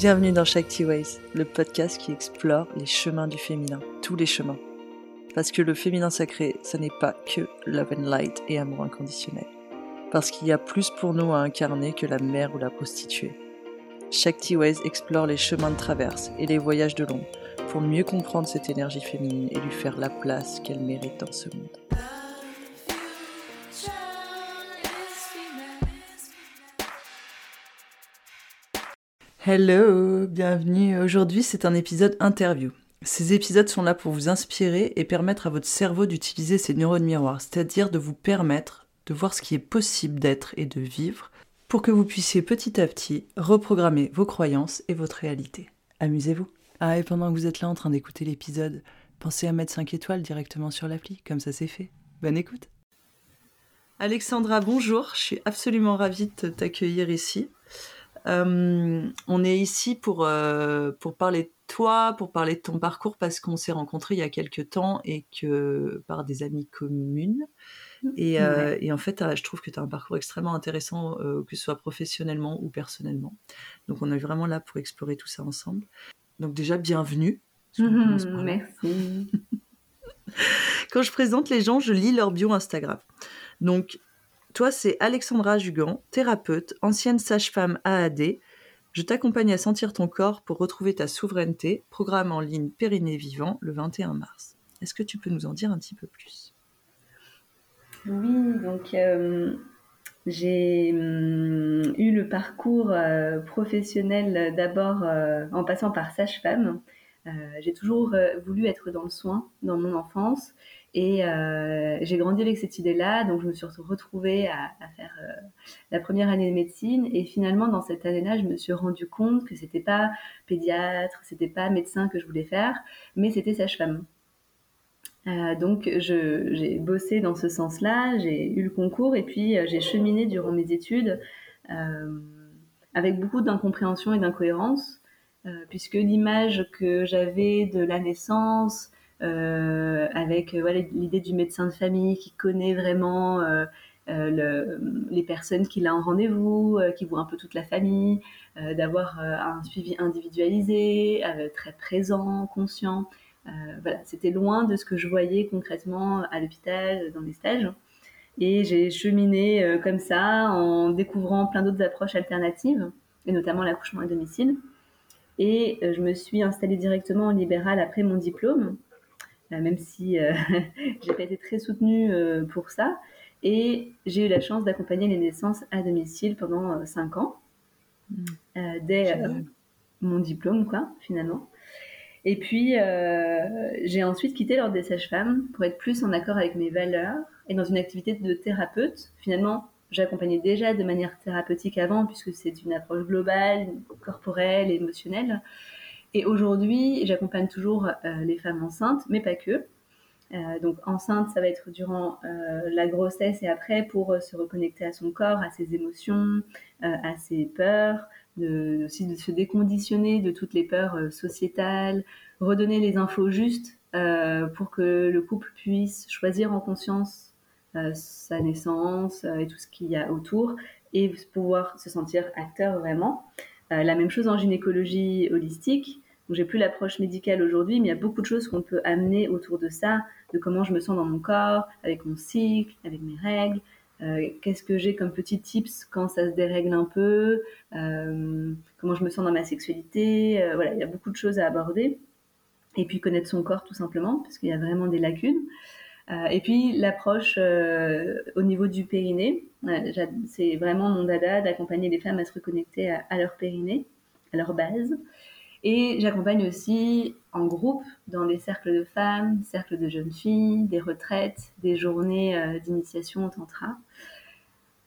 Bienvenue dans Shakti Ways, le podcast qui explore les chemins du féminin, tous les chemins. Parce que le féminin sacré, ce n'est pas que love and light et amour inconditionnel. Parce qu'il y a plus pour nous à incarner que la mère ou la prostituée. Shakti Ways explore les chemins de traverse et les voyages de l'ombre pour mieux comprendre cette énergie féminine et lui faire la place qu'elle mérite dans ce monde. Hello, bienvenue. Aujourd'hui, c'est un épisode interview. Ces épisodes sont là pour vous inspirer et permettre à votre cerveau d'utiliser ses neurones miroirs, c'est-à-dire de vous permettre de voir ce qui est possible d'être et de vivre pour que vous puissiez petit à petit reprogrammer vos croyances et votre réalité. Amusez-vous. Ah, et pendant que vous êtes là en train d'écouter l'épisode, pensez à mettre 5 étoiles directement sur l'appli, comme ça c'est fait. Bonne écoute. Alexandra, bonjour, je suis absolument ravie de t'accueillir ici. Euh, on est ici pour, euh, pour parler de toi, pour parler de ton parcours, parce qu'on s'est rencontrés il y a quelques temps et que par des amis communes. Et, euh, et en fait, je trouve que tu as un parcours extrêmement intéressant, que ce soit professionnellement ou personnellement. Donc on est vraiment là pour explorer tout ça ensemble. Donc déjà, bienvenue. Merci. Quand je présente les gens, je lis leur bio Instagram. Donc, toi, c'est Alexandra Jugan, thérapeute, ancienne sage-femme AAD. Je t'accompagne à sentir ton corps pour retrouver ta souveraineté, programme en ligne Périnée Vivant le 21 mars. Est-ce que tu peux nous en dire un petit peu plus? Oui, donc euh, j'ai hum, eu le parcours euh, professionnel d'abord euh, en passant par sage-femme. J'ai toujours voulu être dans le soin dans mon enfance et j'ai grandi avec cette idée-là. Donc je me suis retrouvée à, à faire la première année de médecine et finalement dans cette année-là, je me suis rendu compte que c'était pas pédiatre, c'était pas médecin que je voulais faire, mais c'était sage-femme. Euh, donc j'ai bossé dans ce sens-là, j'ai eu le concours et puis euh, j'ai cheminé durant mes études euh, avec beaucoup d'incompréhension et d'incohérence, puisque l'image que j'avais de la naissance, avec voilà, l'idée du médecin de famille qui connaît vraiment le, les personnes qu'il a en rendez-vous, qui voit un peu toute la famille, d'avoir un suivi individualisé, très présent, conscient. Euh, voilà, c'était loin de ce que je voyais concrètement à l'hôpital, dans les stages. Et j'ai cheminé euh, comme ça en découvrant plein d'autres approches alternatives, et notamment l'accouchement à domicile. Et euh, je me suis installée directement en libéral après mon diplôme, même si j'ai pas été très soutenue pour ça. Et j'ai eu la chance d'accompagner les naissances à domicile pendant 5 ans, mmh. dès mon diplôme, quoi, finalement. Et puis, euh, j'ai ensuite quitté l'ordre des sages-femmes pour être plus en accord avec mes valeurs et dans une activité de thérapeute. Finalement, j'accompagnais déjà de manière thérapeutique avant, puisque c'est une approche globale, corporelle, émotionnelle. Et aujourd'hui, j'accompagne toujours euh, les femmes enceintes, mais pas que. Euh, donc enceinte, ça va être durant euh, la grossesse et après pour se reconnecter à son corps, à ses émotions, à ses peurs, de, aussi de se déconditionner de toutes les peurs sociétales, redonner les infos justes euh, pour que le couple puisse choisir en conscience euh, sa naissance et tout ce qu'il y a autour et pouvoir se sentir acteur vraiment. La même chose en gynécologie holistique. J'ai plus l'approche médicale aujourd'hui, mais il y a beaucoup de choses qu'on peut amener autour de ça, de comment je me sens dans mon corps, avec mon cycle, avec mes règles, euh, qu'est-ce que j'ai comme petits tips quand ça se dérègle un peu, euh, comment je me sens dans ma sexualité? Euh, voilà, il y a beaucoup de choses à aborder. Et puis connaître son corps tout simplement, parce qu'il y a vraiment des lacunes. Et puis l'approche au niveau du périnée, c'est vraiment mon dada d'accompagner les femmes à se reconnecter à, à leur périnée, à leur base. Et j'accompagne aussi en groupe dans des cercles de femmes, cercles de jeunes filles, des retraites, des journées euh, d'initiation au tantra.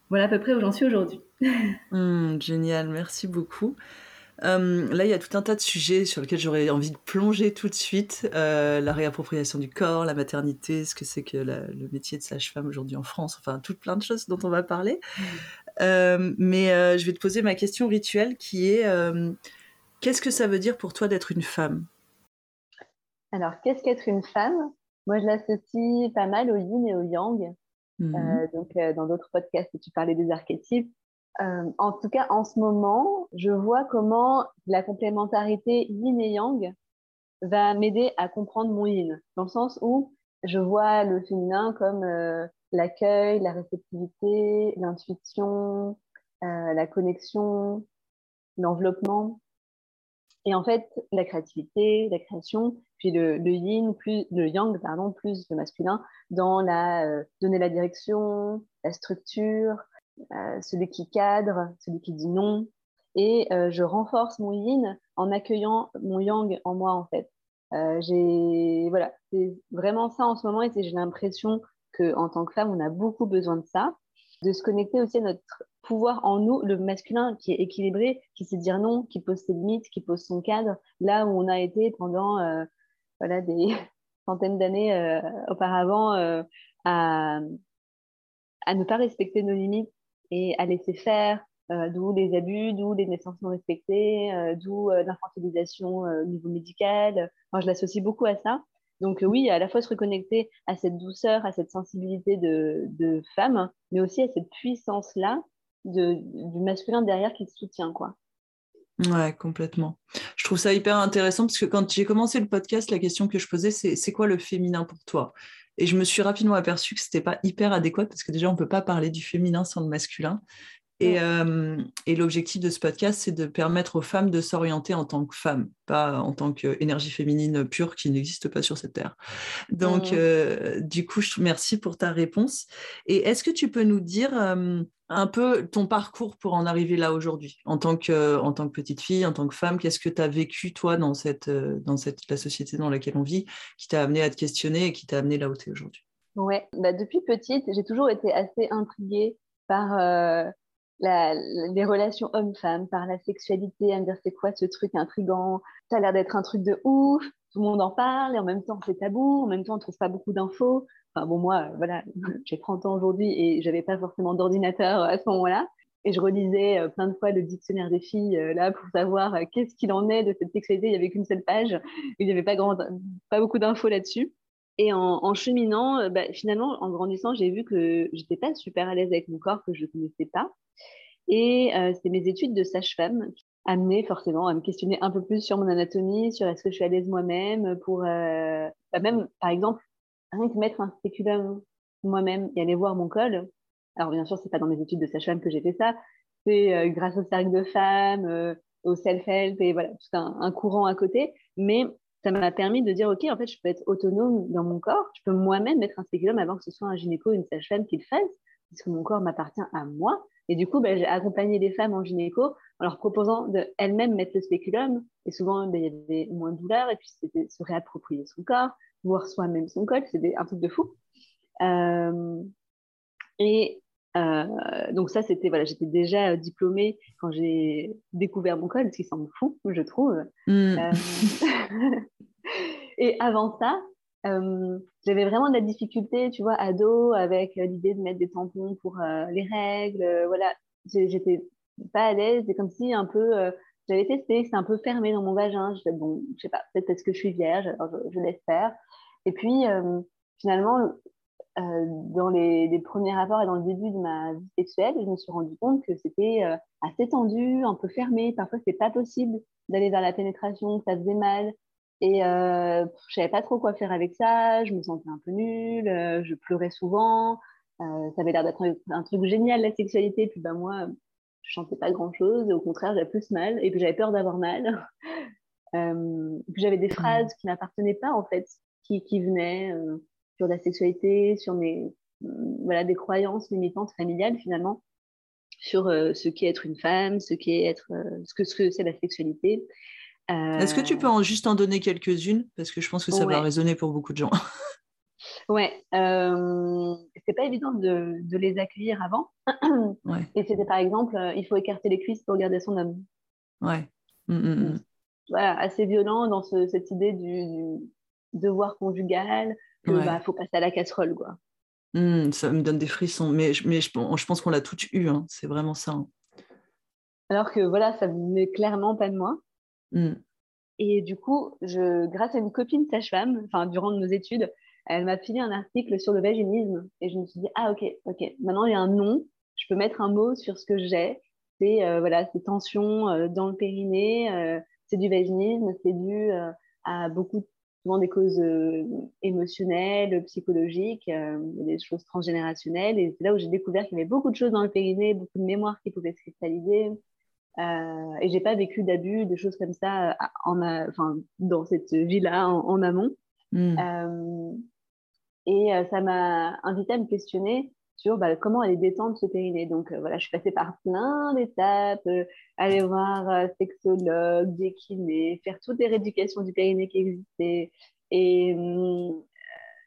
Voilà à peu près où j'en suis aujourd'hui. mmh, génial, merci beaucoup. Euh, là, il y a tout un tas de sujets sur lesquels j'aurais envie de plonger tout de suite. Euh, la réappropriation du corps, la maternité, ce que c'est que la, le métier de sage-femme aujourd'hui en France, enfin, tout plein de choses dont on va parler. Mmh. Euh, mais je vais te poser ma question rituelle qui est Qu'est-ce que ça veut dire pour toi d'être une femme? Alors, qu'est-ce qu'être une femme? Moi, je l'associe pas mal au yin et au yang. Mmh. Euh, donc, dans d'autres podcasts, tu parlais des archétypes. En tout cas, en ce moment, je vois comment la complémentarité yin et yang va m'aider à comprendre mon yin, dans le sens où je vois le féminin comme l'accueil, la réceptivité, l'intuition, la connexion, l'enveloppement. Et en fait, la créativité, la création, puis le, yin, plus le yang, pardon, plus le masculin, dans la euh, donner la direction, la structure, euh, celui qui cadre, celui qui dit non. Et euh, je renforce mon yin en accueillant mon yang en moi, en fait. j'ai voilà, c'est vraiment ça en ce moment, et j'ai l'impression que tant que femme, on a beaucoup besoin de ça, de se connecter aussi à notre pouvoir en nous, le masculin qui est équilibré, qui sait dire non, qui pose ses limites, qui pose son cadre, là où on a été pendant euh, voilà, des centaines d'années euh, auparavant euh, à, à, ne pas respecter nos limites et à laisser faire, d'où les abus, d'où les naissances non respectées, d'où l'infantilisation au niveau médical. Je l'associe beaucoup à ça. Donc oui, à la fois se reconnecter à cette douceur, à cette sensibilité de, de femme, mais aussi à cette puissance-là du masculin derrière qui te soutient, quoi. Ouais, complètement. Je trouve ça hyper intéressant parce que quand j'ai commencé le podcast, la question que je posais, c'est c'est quoi le féminin pour toi? Et je me suis rapidement aperçu que c'était pas hyper adéquat parce que déjà, on peut pas parler du féminin sans le masculin. Euh, et, l'objectif de ce podcast, c'est de permettre aux femmes de s'orienter en tant que femmes, pas en tant qu'énergie féminine pure qui n'existe pas sur cette terre. Donc, euh, du coup, je te remercie pour ta réponse. Et est-ce que tu peux nous dire euh, un peu ton parcours pour en arriver là aujourd'hui, en, tant que, en tant que petite fille, en tant que femme? Qu'est-ce que tu as vécu, toi, dans, cette, dans cette, la société dans laquelle on vit, qui t'a amené à te questionner et qui t'a amené là où tu es aujourd'hui? Ouais, bah depuis petite, j'ai toujours été assez intriguée par les relations hommes-femmes, par la sexualité, à me dire c'est quoi ce truc intrigant, ça a l'air d'être un truc de ouf, tout le monde en parle et en même temps c'est tabou, en même temps on trouve pas beaucoup d'infos. Enfin bon moi voilà, j'ai 30 ans aujourd'hui et j'avais pas forcément d'ordinateur à ce moment-là et je relisais euh, plein de fois le dictionnaire des filles euh, là pour savoir euh, qu'est-ce qu'il en est de cette sexualité, il y avait qu'une seule page, il n'y avait pas grand pas beaucoup d'infos là-dessus. Et en, cheminant, bah, finalement, en grandissant, j'ai vu que j'étais pas super à l'aise avec mon corps, que je ne connaissais pas. Et euh, c'est mes études de sage-femme qui amenaient forcément à me questionner un peu plus sur mon anatomie, sur est-ce que je suis à l'aise moi-même, pour euh, bah même, par exemple, rien que mettre un spéculum moi-même et aller voir mon col. Alors bien sûr, c'est pas dans mes études de sage-femme que j'ai fait ça, c'est euh, grâce au cercle de femmes, au self-help et voilà, tout un, courant à côté. Mais ça m'a permis de dire, OK, en fait, je peux être autonome dans mon corps, je peux moi-même mettre un spéculum avant que ce soit un gynéco ou une sage-femme qui le fasse, puisque mon corps m'appartient à moi. Et du coup, ben, j'ai accompagné les femmes en gynéco en leur proposant d'elles-mêmes mettre le spéculum. Et souvent, ben, il y avait moins de douleur. Et puis, c'était se réapproprier son corps, voir soi-même son col. C'était un truc de fou. Euh, et euh, donc ça, c'était voilà, j'étais déjà diplômée quand j'ai découvert mon col, ce qui semble fou, je trouve. Mm. Euh, et avant ça, euh, j'avais vraiment de la difficulté, tu vois, ado, avec euh, l'idée de mettre des tampons pour euh, les règles. voilà, j'étais pas à l'aise. C'est comme si un peu, j'avais testé, c'était un peu fermé dans mon vagin. Je bon, je sais pas, peut-être parce que je suis vierge, alors je, laisse faire. Et puis, finalement, dans les, les, premiers rapports et dans le début de ma vie sexuelle, je me suis rendu compte que c'était assez tendu, un peu fermé. Parfois, c'est pas possible d'aller vers la pénétration, ça faisait mal. Et euh, je savais pas trop quoi faire avec ça, je me sentais un peu nulle, euh, je pleurais souvent. Euh, ça avait l'air d'être un, truc génial, la sexualité. Puis ben moi, je chantais pas grand-chose, et au contraire, j'avais plus mal, et puis j'avais peur d'avoir mal. puis j'avais des phrases mmh. qui n'appartenaient pas, en fait, qui, qui venaient sur la sexualité, sur mes, voilà, des croyances limitantes familiales, finalement, sur ce qu'est être une femme, ce qu'est être, ce que c'est la sexualité. Est-ce que tu peux en, juste en donner quelques-unes? Parce que je pense que ça va résonner pour beaucoup de gens. ouais, euh, c'est pas évident de, de, les accueillir avant. Et c'était par exemple, euh, il faut écarter les cuisses pour garder son homme. Ouais. Mmh, mmh, mmh. Voilà, assez violent dans ce, cette idée du, devoir conjugal, que bah, faut passer à la casserole, quoi. ça me donne des frissons, mais, mais je, je pense qu'on l'a toutes eu, hein. c'est vraiment ça. Hein. Alors que voilà, ça venait clairement pas de moi. Mm. Et du coup, je, grâce à une copine sage-femme, enfin, durant nos études, elle m'a filé un article sur le vaginisme. Et je me suis dit, ah, ok, ok, maintenant il y a un nom, je peux mettre un mot sur ce que j'ai. C'est euh, voilà, ces tensions euh, dans le périnée, euh, c'est du vaginisme, c'est dû à beaucoup souvent des causes émotionnelles, psychologiques, des choses transgénérationnelles. Et c'est là où j'ai découvert qu'il y avait beaucoup de choses dans le périnée, beaucoup de mémoires qui pouvaient se cristalliser. Euh, et j'ai pas vécu d'abus, de choses comme ça en, enfin, dans cette vie-là en, amont. Hmm. Euh, et ça m'a invité à me questionner sur bah, comment aller détendre ce périnée. Donc euh, voilà, je suis passée par plein d'étapes, euh, aller voir euh, sexologue, décliner, faire toutes les rééducations du périnée qui existaient. Et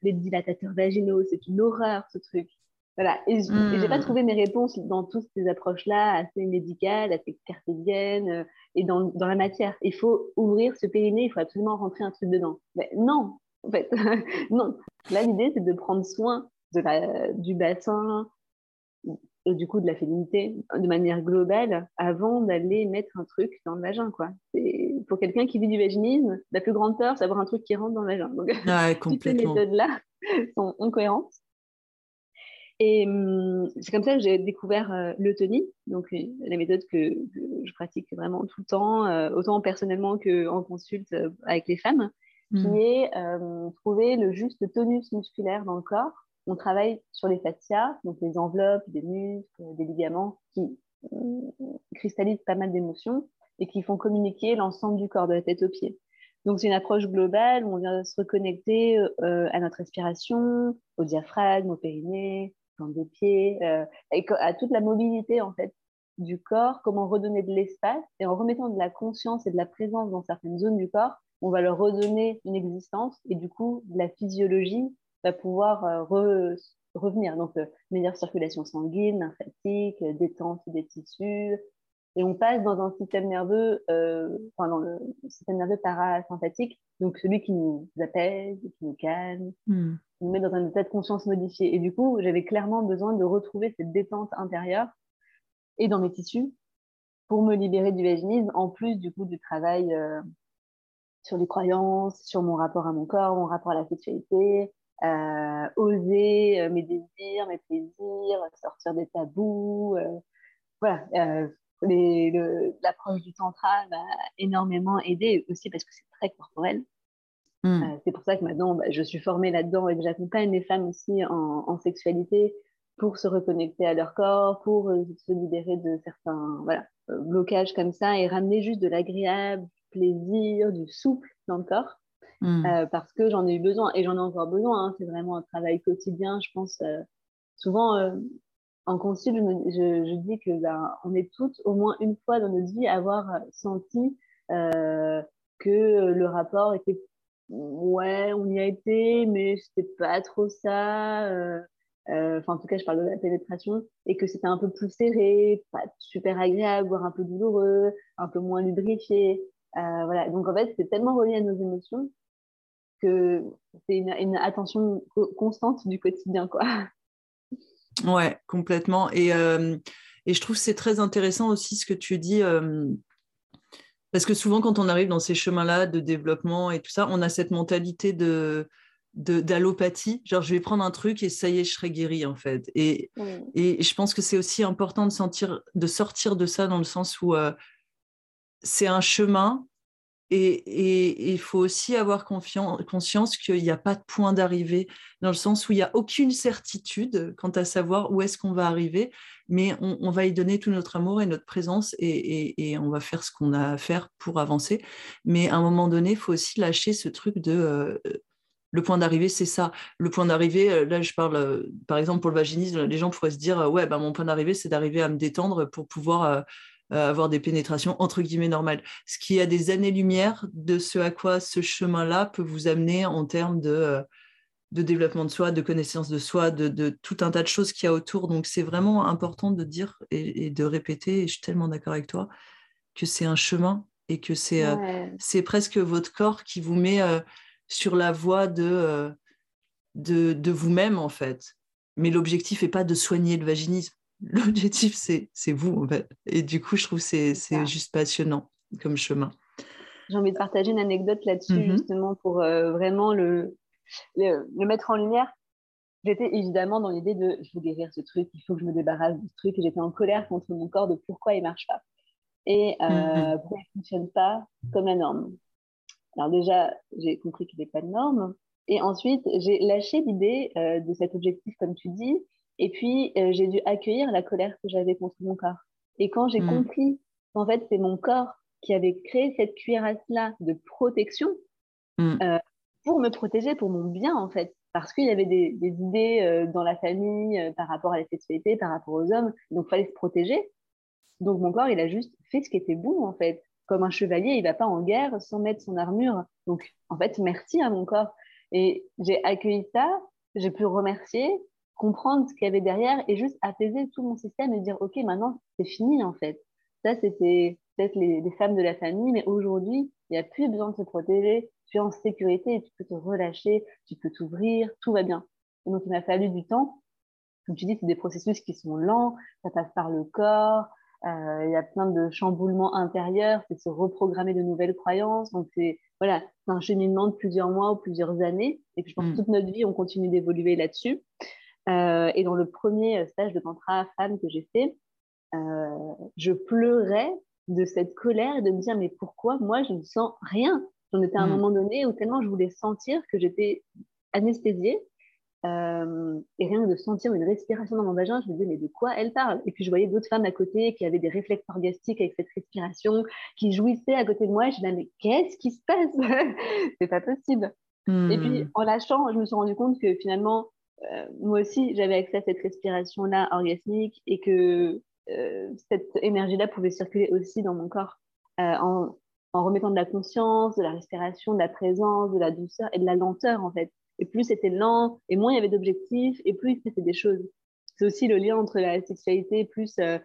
les dilatateurs vaginaux, c'est une horreur ce truc. Voilà, et je n'ai pas hmm. trouvé mes réponses dans toutes ces approches-là, assez médicales, assez cartésiennes, et dans, dans, la matière. Il faut ouvrir ce périnée, il faut absolument rentrer un truc dedans. Mais non, en fait, non. Là, l'idée, c'est de prendre soin de la, du bassin et du coup de la féminité de manière globale avant d'aller mettre un truc dans le vagin. Quoi. Pour quelqu'un qui vit du vaginisme, la plus grande peur, c'est d'avoir un truc qui rentre dans le vagin. Donc, toutes ces méthodes-là sont incohérentes. Et hum, c'est comme ça que j'ai découvert euh, l'eutonie, donc euh, la méthode que, je pratique vraiment tout le temps, euh, autant personnellement qu'en consulte avec les femmes, qui mmh. est trouver le juste tonus musculaire dans le corps on travaille sur les fascias, donc les enveloppes, des muscles, des ligaments qui euh, cristallisent pas mal d'émotions et qui font communiquer l'ensemble du corps, de la tête aux pieds. Donc c'est une approche globale où on vient se reconnecter euh, à notre respiration, au diaphragme, au périnée, des pieds, euh, et à toute la mobilité en fait du corps, comment redonner de l'espace et en remettant de la conscience et de la présence dans certaines zones du corps, on va leur redonner une existence et du coup la physiologie va pouvoir euh, revenir. Donc, euh, meilleure circulation sanguine, lymphatique, détente des tissus. Et on passe dans un système nerveux, enfin, dans le système nerveux parasympathique, donc celui qui nous apaise, qui nous calme, hmm. Nous met dans un état de conscience modifié. Et du coup, j'avais clairement besoin de retrouver cette détente intérieure et dans mes tissus pour me libérer du vaginisme, en plus du coup du travail sur les croyances, sur mon rapport à mon corps, mon rapport à la sexualité, euh, oser euh, mes désirs, mes plaisirs, sortir des tabous. Euh, voilà, l'approche du tantra m'a énormément aidé aussi parce que c'est très corporel. Hmm. c'est pour ça que maintenant, bah, je suis formée là-dedans et que j'accompagne les femmes aussi en, en, sexualité pour se reconnecter à leur corps, pour se libérer de certains voilà, blocages comme ça et ramener juste de l'agréable, du plaisir, du souple dans le corps. Mmh. Euh, parce que j'en ai eu besoin et j'en ai encore besoin. Hein. C'est vraiment un travail quotidien, je pense. Euh, souvent, euh, en consul, je, dis que ben, on est toutes au moins une fois dans notre vie avoir senti que le rapport était ouais, on y a été, mais c'était pas trop ça. Enfin, en tout cas, je parle de la pénétration et que c'était un peu plus serré, pas super agréable, voire un peu douloureux, un peu moins lubrifié. voilà. Donc en fait, c'est tellement relié à nos émotions que c'est une, attention constante du quotidien, quoi. Ouais, complètement. Et, euh, et je trouve c'est très intéressant aussi ce que tu dis. Euh, parce que souvent, quand on arrive dans ces chemins-là de développement et tout ça, on a cette mentalité de d'allopathie, genre je vais prendre un truc et ça y est, je serai guéri en fait. Et, et je pense que c'est aussi important de, sentir, de sortir de ça dans le sens où euh, c'est un chemin et il faut aussi avoir conscience qu'il n'y a pas de point d'arrivée, dans le sens où il n'y a aucune certitude quant à savoir où est-ce qu'on va arriver, mais on, va y donner tout notre amour et notre présence et, on va faire ce qu'on a à faire pour avancer. Mais à un moment donné, il faut aussi lâcher ce truc de... Euh, le point d'arrivée, c'est ça. Le point d'arrivée, euh, là, je parle, euh, par exemple, pour le vaginisme, les gens pourraient se dire, ouais, bah, mon point d'arrivée, c'est d'arriver à me détendre pour pouvoir avoir des pénétrations entre guillemets normales. Ce qui a des années-lumière de ce à quoi ce chemin-là peut vous amener en termes de, euh, de développement de soi, de connaissance de soi, de, tout un tas de choses qu'il y a autour. Donc c'est vraiment important de dire et, de répéter, et je suis tellement d'accord avec toi, que c'est un chemin et que c'est euh, presque votre corps qui vous met sur la voie de, de, de vous-même en fait. Mais l'objectif n'est pas de soigner le vaginisme L'objectif, c'est vous, en fait. Et du coup, je trouve que c'est juste passionnant comme chemin. J'ai envie de partager une anecdote là-dessus, mm-hmm. justement, pour euh, vraiment le, le, mettre en lumière. j'étais évidemment dans l'idée de je veux guérir ce truc, il faut que je me débarrasse de ce truc. Et j'étais en colère contre mon corps de pourquoi il marche pas et euh, mm-hmm. pourquoi il fonctionne pas comme la norme. Alors déjà, j'ai compris qu'il n'y avait pas de norme. Et ensuite, j'ai lâché l'idée euh, de cet objectif, comme tu dis. Et puis, euh, j'ai dû accueillir la colère que j'avais contre mon corps. Et quand j'ai mm. compris qu'en fait, c'est mon corps qui avait créé cette cuirasse-là de protection mm. euh, pour me protéger, pour mon bien, en fait. Parce qu'il y avait des, des idées dans la famille par rapport à la sexualité, par rapport aux hommes. Donc, il fallait se protéger. Donc, mon corps, il a juste fait ce qui était bon, en fait comme un chevalier, il va pas en guerre sans mettre son armure. Donc, en fait, merci à mon corps. Et j'ai accueilli ça, j'ai pu remercier, comprendre ce qu'il y avait derrière et juste apaiser tout mon système et dire, OK, maintenant, c'est fini, en fait. Ça, c'était peut-être les, femmes de la famille, mais aujourd'hui, il n'y a plus besoin de se protéger. Tu es en sécurité, tu peux te relâcher, tu peux t'ouvrir, tout va bien. donc, il m'a fallu du temps. Comme tu dis, c'est des processus qui sont lents, ça passe par le corps, euh, il y a plein de chamboulements intérieurs, c'est se reprogrammer de nouvelles croyances. Donc, c'est voilà, un cheminement de plusieurs mois ou plusieurs années. Et puis, je pense que mm. toute notre vie, on continue d'évoluer là-dessus. Euh, et dans le premier stage de tantra femme que j'ai fait, euh, je pleurais de cette colère et de me dire mais pourquoi moi je ne sens rien? J'en étais à un mm. moment donné où tellement je voulais sentir que j'étais anesthésiée euh, et rien que de sentir une respiration dans mon vagin, je me disais, mais de quoi elle parle? Et puis je voyais d'autres femmes à côté qui avaient des réflexes orgastiques avec cette respiration, qui jouissaient à côté de moi. Et je me disais, mais qu'est-ce qui se passe? C'est pas possible. Et puis hmm. en lâchant, je me suis rendu compte que finalement, euh, moi aussi, j'avais accès à cette respiration-là orgasmique et que euh, cette énergie-là pouvait circuler aussi dans mon corps en, en remettant de la conscience, de la respiration, de la présence, de la douceur et de la lenteur en fait et plus c'était lent, et moins il y avait d'objectifs, et plus c'était des choses. C'est aussi le lien entre la sexualité plus euh,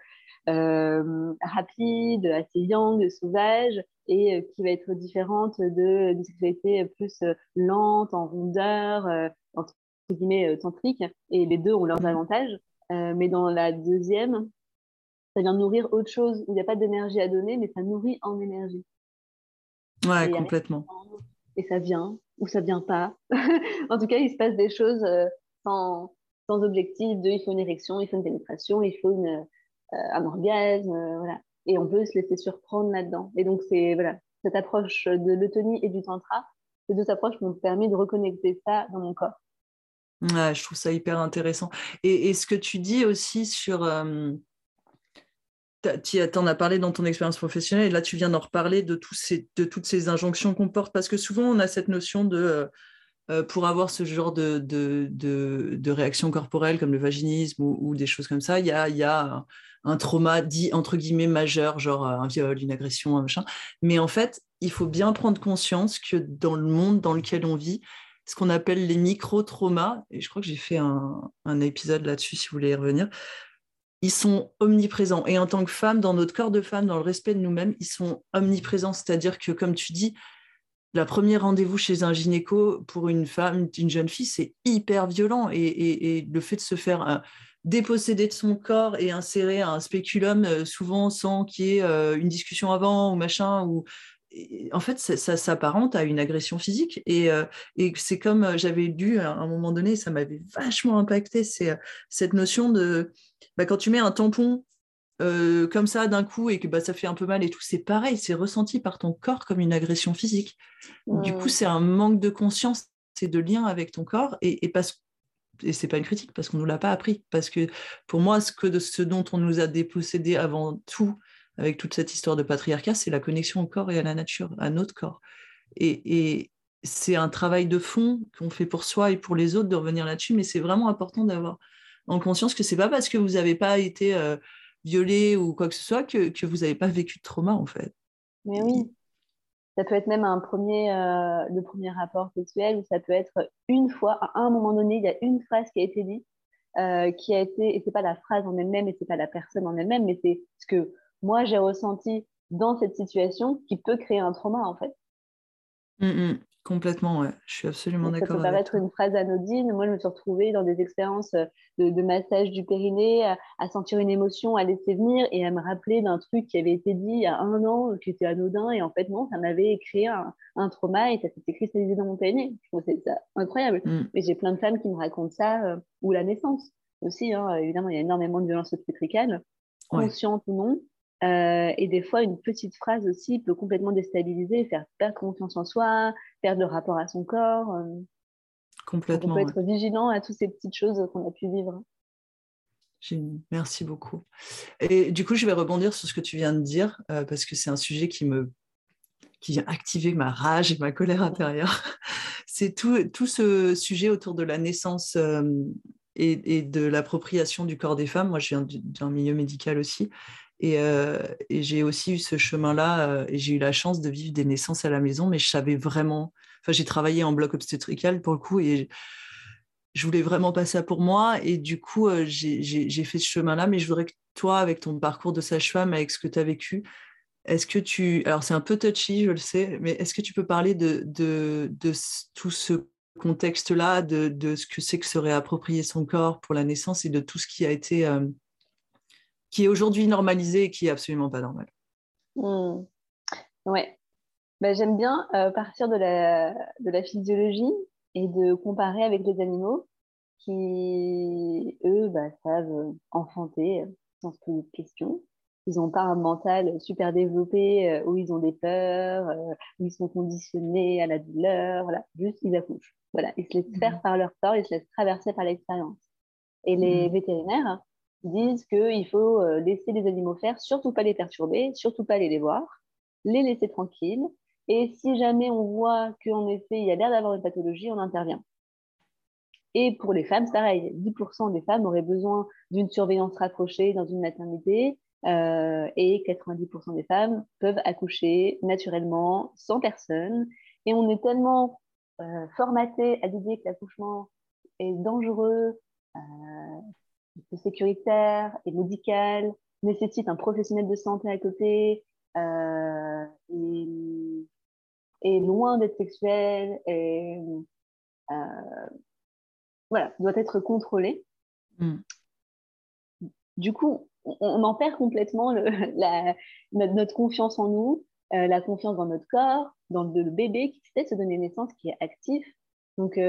euh, rapide, assez yang, sauvage, et euh, qui va être différente de une sexualité plus lente, en rondeur, entre guillemets tantrique. Et les deux ont leurs avantages. mais dans la deuxième, ça vient nourrir autre chose il n'y a pas d'énergie à donner, mais ça nourrit en énergie. Ouais, complètement. Et ça vient, ou ça vient pas. en tout cas, il se passe des choses euh, sans, sans, objectif de il faut une érection, il faut une pénétration, il faut une, euh, un orgasme, euh, voilà. Et on peut se laisser surprendre là-dedans. Et donc, c'est voilà, cette approche de l'eutonie et du tantra, ces deux approches m'ont permis de reconnecter ça dans mon corps. Ouais, je trouve ça hyper intéressant. Et, et ce que tu dis aussi sur tu en as parlé dans ton expérience professionnelle et là tu viens d'en reparler de, tous ces, de toutes ces injonctions qu'on porte parce que souvent on a cette notion de euh, euh, pour avoir ce genre de, de, de, réaction corporelle comme le vaginisme ou, des choses comme ça, il y a, y a un trauma dit entre guillemets majeur, genre un viol, une agression, un machin. Mais en fait, il faut bien prendre conscience que dans le monde dans lequel on vit, ce qu'on appelle les micro-traumas, et je crois que j'ai fait un, épisode là-dessus si vous voulez y revenir, ils sont omniprésents. Et en tant que femme, dans notre corps de femme, dans le respect de nous-mêmes, ils sont omniprésents. C'est-à-dire que, comme tu dis, la première rendez-vous chez un gynéco pour une femme, une jeune fille, c'est hyper violent. Et, le fait de se faire euh, déposséder de son corps et insérer un spéculum, euh, souvent sans qu'il y ait euh, une discussion avant ou machin, ou en fait, ça, s'apparente à une agression physique. Et, et c'est comme j'avais lu à un moment donné, ça m'avait vachement impacté, c'est cette notion de bah, quand tu mets un tampon euh, comme ça d'un coup et que bah, ça fait un peu mal et tout, c'est pareil, c'est ressenti par ton corps comme une agression physique. Du coup, c'est un manque de conscience et de lien avec ton corps et, et parce et c'est pas une critique parce qu'on nous l'a pas appris parce que pour moi ce que de ce dont on nous a dépossédé avant tout avec toute cette histoire de patriarcat c'est la connexion au corps et à la nature à notre corps et, c'est un travail de fond qu'on fait pour soi et pour les autres de revenir là-dessus mais c'est vraiment important d'avoir en conscience que c'est pas parce que vous n'avez pas été euh, violé ou quoi que ce soit que, que vous n'avez pas vécu de trauma en fait. Mais oui, ça peut être même un premier, euh, le premier rapport sexuel ou ça peut être une fois, à un moment donné, il y a une phrase qui a été dite, euh, qui a été, et c'est pas la phrase en elle-même et c'est pas la personne en elle-même, mais c'est ce que moi j'ai ressenti dans cette situation qui peut créer un trauma en fait. Mmh, mmh. Complètement, ouais. Je suis absolument d'accord. Ça peut paraître une phrase anodine. Moi, je me suis retrouvée dans des expériences de, massage du périnée, à, sentir une émotion, à laisser venir et à me rappeler d'un truc qui avait été dit il y a un an, qui était anodin. Et en fait, non, ça m'avait créé un, trauma et ça s'était cristallisé dans mon périnée. Je trouvais ça incroyable. Mm. Mais j'ai plein de femmes qui me racontent ça, euh, ou la naissance aussi. Hein. Évidemment, il y a énormément de violence obstétricale, consciente ou non. Euh, et des fois, une petite phrase aussi peut complètement déstabiliser, faire perdre confiance en soi, perdre le rapport à son corps. Euh. Complètement. on peut être vigilant à toutes ces petites choses qu'on a pu vivre. Merci beaucoup. Et du coup, je vais rebondir sur ce que tu viens de dire, euh, parce que c'est un sujet qui me qui vient activer ma rage et ma colère intérieure. c'est tout, tout ce sujet autour de la naissance et, de l'appropriation du corps des femmes. Moi, je viens d'un milieu médical aussi. Euh, et, j'ai aussi eu ce chemin-là, euh, et j'ai eu la chance de vivre des naissances à la maison, mais je savais vraiment. Enfin, j'ai travaillé en bloc obstétrical pour le coup, et je voulais vraiment passer ça pour moi. Et du coup, euh, j'ai fait ce chemin-là, mais je voudrais que toi, avec ton parcours de sage-femme, avec ce que tu as vécu, est-ce que tu. Alors, c'est un peu touchy, je le sais, mais est-ce que tu peux parler de, de, de tout ce contexte-là, de, de, ce que c'est que se réapproprier son corps pour la naissance et de tout ce qui a été qui est aujourd'hui normalisé et qui est absolument pas normal. Hmm. Ouais. Bah, j'aime bien euh, partir de la, de la physiologie et de comparer avec les animaux qui, eux, bah, savent enfanter sans se poser de questions. Ils n'ont pas un mental super développé euh, où ils ont des peurs, euh, où ils sont conditionnés à la douleur. Voilà. Juste, ils accouchent. Voilà. Ils se laissent faire mmh. par leur corps, ils se laissent traverser par l'expérience. Et les mmh. vétérinaires, disent qu'il faut euh, laisser les animaux faire, surtout pas les perturber, surtout pas aller les voir, les laisser tranquilles. Et si jamais on voit qu'en effet, il y a l'air d'avoir une pathologie, on intervient. Et pour les femmes, pareil. 10% des femmes auraient besoin d'une surveillance rapprochée dans une maternité euh, et 90% des femmes peuvent accoucher naturellement, sans personne. Et on est tellement euh, formaté à l'idée que l'accouchement est dangereux, sécuritaire et médical, nécessite un professionnel de santé à côté, euh, et, loin d'être sexuel, et euh, voilà, doit être contrôlé. Mm. Du coup, on, en perd complètement la, notre, confiance en nous, euh, la confiance dans notre corps, dans le, bébé qui sait se donner naissance, qui est actif. Donc,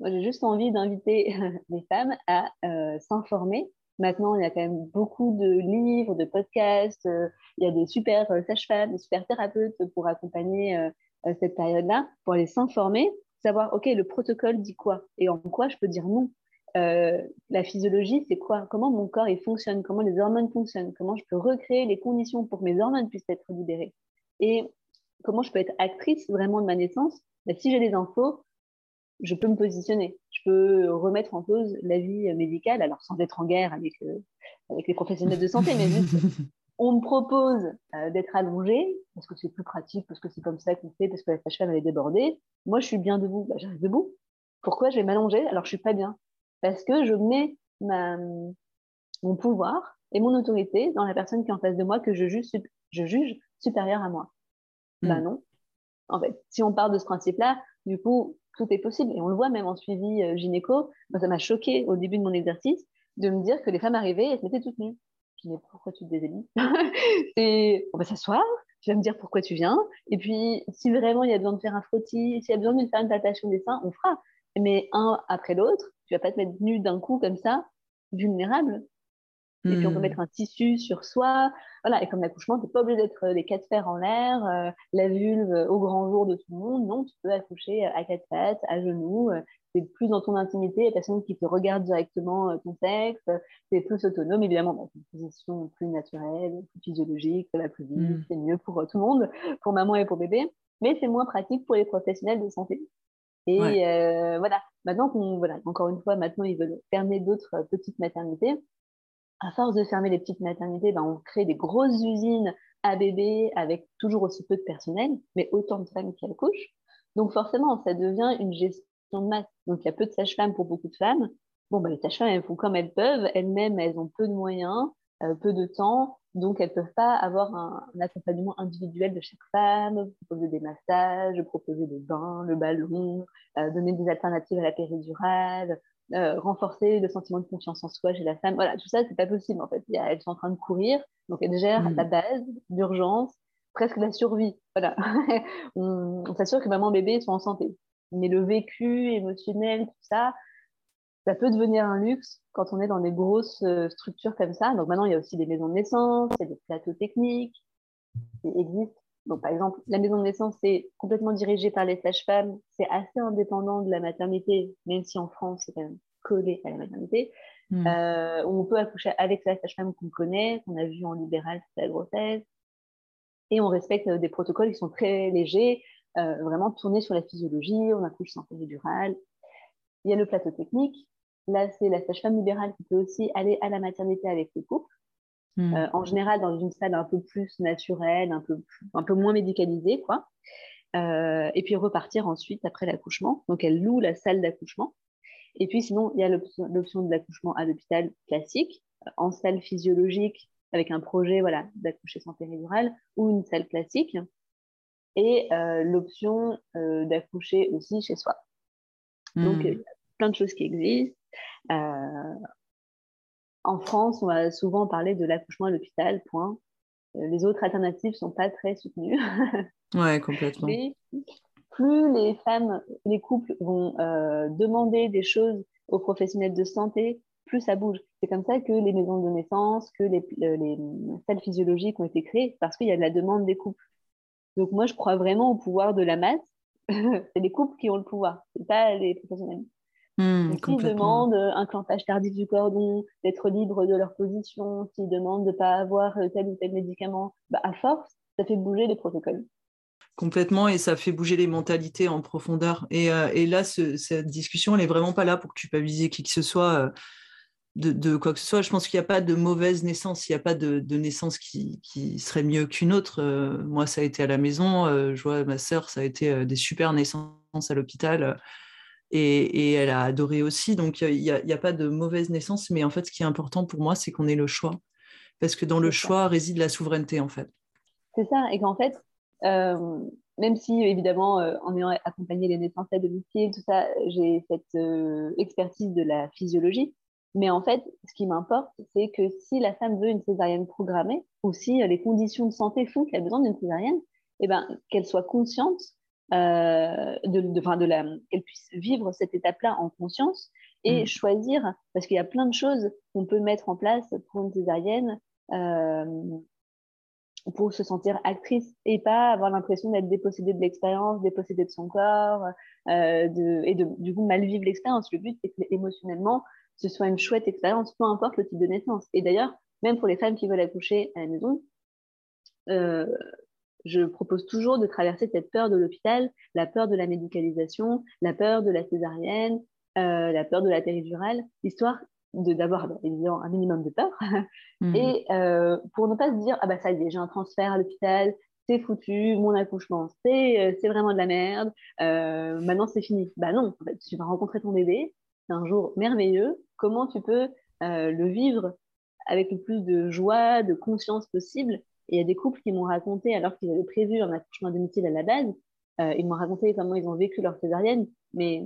moi, j'ai juste envie d'inviter les femmes à euh, s'informer. Maintenant, il y a quand même beaucoup de livres, de podcasts. Euh, il y a des super euh, sages-femmes, des super thérapeutes pour accompagner cette période-là, pour aller s'informer, savoir, OK, le protocole dit quoi et en quoi je peux dire non. la physiologie, c'est quoi? Comment mon corps il fonctionne? Comment les hormones fonctionnent? Comment je peux recréer les conditions pour que mes hormones puissent être libérées? Et comment je peux être actrice vraiment de ma naissance? Bah, Si j'ai des infos, je peux me positionner. Je peux remettre en cause la vie médicale, alors sans être en guerre avec, euh, avec les professionnels de santé, mais juste, on me propose euh, d'être allongée, parce que c'est plus pratique, parce que c'est comme ça qu'on fait, parce que la sage-femme, elle est débordée. Moi, je suis bien debout. Bah, J'arrive debout. Pourquoi je vais m'allonger alors je suis pas bien? Parce que je mets ma, mon pouvoir et mon autorité dans la personne qui est en face de moi que je juge, je juge supérieure à moi. Ben non. En fait, si on part de ce principe-là, du coup, tout est possible. Et on le voit même en suivi euh, gynéco. ça m'a choqué au début de mon exercice de me dire que les femmes arrivaient et se mettaient toutes nues. Je me dis, pourquoi tu te déshabilles On va s'asseoir, tu vas me dire pourquoi tu viens. Et puis, si vraiment il y a besoin de faire un frottis, s'il y a besoin de faire une palpation des seins, on fera. Mais un après l'autre, tu vas pas te mettre nu d'un coup comme ça, vulnérable. Et puis on peut hmm. mettre un tissu sur soi. Voilà, et comme l'accouchement, tu n'es pas obligé d'être euh, les quatre fers en l'air, euh, la vulve euh, au grand jour de tout le monde. Non, tu peux accoucher à quatre pattes, à genoux. c'est plus dans ton intimité, la personne qui te regarde directement ton sexe. c'est plus autonome, évidemment, dans une position plus naturelle, plus physiologique, ça va plus vite, hmm. c'est mieux pour tout le monde, pour maman et pour bébé. Mais c'est moins pratique pour les professionnels de santé. Et voilà, maintenant qu'on, voilà, encore une fois, maintenant ils veulent fermer d'autres petites maternités à force de fermer les petites maternités, ben, on crée des grosses usines à bébés avec toujours aussi peu de personnel, mais autant de femmes qui accouchent. Donc forcément, ça devient une gestion de masse. Donc il y a peu de sages-femmes pour beaucoup de femmes. Bon, ben, les sages-femmes, font comme elles peuvent. Elles-mêmes, elles ont peu de moyens, euh, peu de temps. Donc, elles ne peuvent pas avoir un, accompagnement individuel de chaque femme, proposer des massages, proposer des bains, le ballon, euh, donner des alternatives à la péridurale, euh, renforcer le sentiment de confiance en soi chez la femme. Voilà, tout ça, c'est pas possible en fait. elles sont en train de courir, donc elles gèrent mm. la base d'urgence, presque la survie. Voilà, on, on s'assure que maman bébé sont en santé. Mais le vécu émotionnel, tout ça, ça peut devenir un luxe quand on est dans des grosses euh, structures comme ça. Donc maintenant, il y a aussi des maisons de naissance, il y a des plateaux techniques qui existent. Donc par exemple, la maison de naissance, c'est complètement dirigé par les sages-femmes. C'est assez indépendant de la maternité, même si en France, c'est quand même collé à la maternité. Hmm. Euh, on peut accoucher avec la sage-femme qu'on connaît, qu'on a vu en libéral, c'est la grossesse. Et on respecte euh, des protocoles qui sont très légers, vraiment tournés sur la physiologie. On accouche sans péridurale. Il y a le plateau technique Là, c'est la sage-femme libérale qui peut aussi aller à la maternité avec le couple. Hmm. Euh, en général, dans une salle un peu plus naturelle, un peu, un peu moins médicalisée, quoi. Euh, et puis repartir ensuite après l'accouchement. Donc, elle loue la salle d'accouchement. Et puis, sinon, il y a l'option de l'accouchement à l'hôpital classique, en salle physiologique, avec un projet voilà, d'accoucher sans péridurale, ou une salle classique. Et euh, l'option d'accoucher aussi chez soi. Donc, il y a plein de choses qui existent. Euh, en France, on va souvent parler de l'accouchement à l'hôpital, point. Euh, les autres alternatives ne sont pas très soutenues. ouais, complètement. plus les femmes, les couples vont euh, demander des choses aux professionnels de santé, plus ça bouge. C'est comme ça que les maisons de naissance, que les, les salles physiologiques ont été créées, parce qu'il y a de la demande des couples. Donc moi, je crois vraiment au pouvoir de la masse. c'est les couples qui ont le pouvoir, c'est pas les professionnels. Mmh, s'ils demandent un clampage tardif du cordon, d'être libre de leur position, s'ils demandent de ne pas avoir euh, tel ou tel médicament, bah, à force, ça fait bouger les protocoles. Complètement, et ça fait bouger les mentalités en profondeur. Et, euh, et là, cette discussion, elle n'est vraiment pas là pour culpabiliser qui que ce soit euh, de, de, quoi que ce soit. Je pense qu'il n'y a pas de mauvaise naissance, il n'y a pas de, de naissance qui, qui, serait mieux qu'une autre. moi, ça a été à la maison, je vois ma sœur, ça a été des super naissances à l'hôpital et, elle a adoré aussi. Donc, il n'y a, pas de mauvaise naissance, mais en fait, ce qui est important pour moi, c'est qu'on ait le choix. Parce que dans le choix réside la souveraineté, en fait. C'est ça, et qu'en fait, euh, même si évidemment, euh, en ayant accompagné les naissances à domicile, tout ça, j'ai cette euh, expertise de la physiologie. Mais en fait, ce qui m'importe, c'est que si la femme veut une césarienne programmée, ou si les conditions de santé font qu'elle a besoin d'une césarienne, eh ben, qu'elle soit consciente euh, de, de, de la, qu'elle puisse vivre cette étape-là en conscience et mm. choisir, parce qu'il y a plein de choses qu'on peut mettre en place pour une césarienne euh, pour se sentir actrice et pas avoir l'impression d'être dépossédée de l'expérience, dépossédée de son corps euh, de, et de, du coup mal vivre l'expérience. Le but, c'est que émotionnellement, ce soit une chouette expérience, peu importe le type de naissance. Et d'ailleurs, même pour les femmes qui veulent accoucher à la maison, euh, je propose toujours de traverser cette peur de l'hôpital, la peur de la médicalisation, la peur de la césarienne, euh, la peur de la péridurale, histoire d'avoir un minimum de peur. Mmh. et euh, pour ne pas se dire ah bah ça y est j'ai un transfert à l'hôpital c'est foutu mon accouchement c'est euh, c'est vraiment de la merde maintenant c'est fini. Bah non en fait, tu vas rencontrer ton bébé c'est un jour merveilleux. Comment tu peux le vivre avec le plus de joie de conscience possible et il y a des couples qui m'ont raconté, alors qu'ils avaient prévu un accouchement domicile à la base, euh, ils m'ont raconté comment ils ont vécu leur césarienne, mais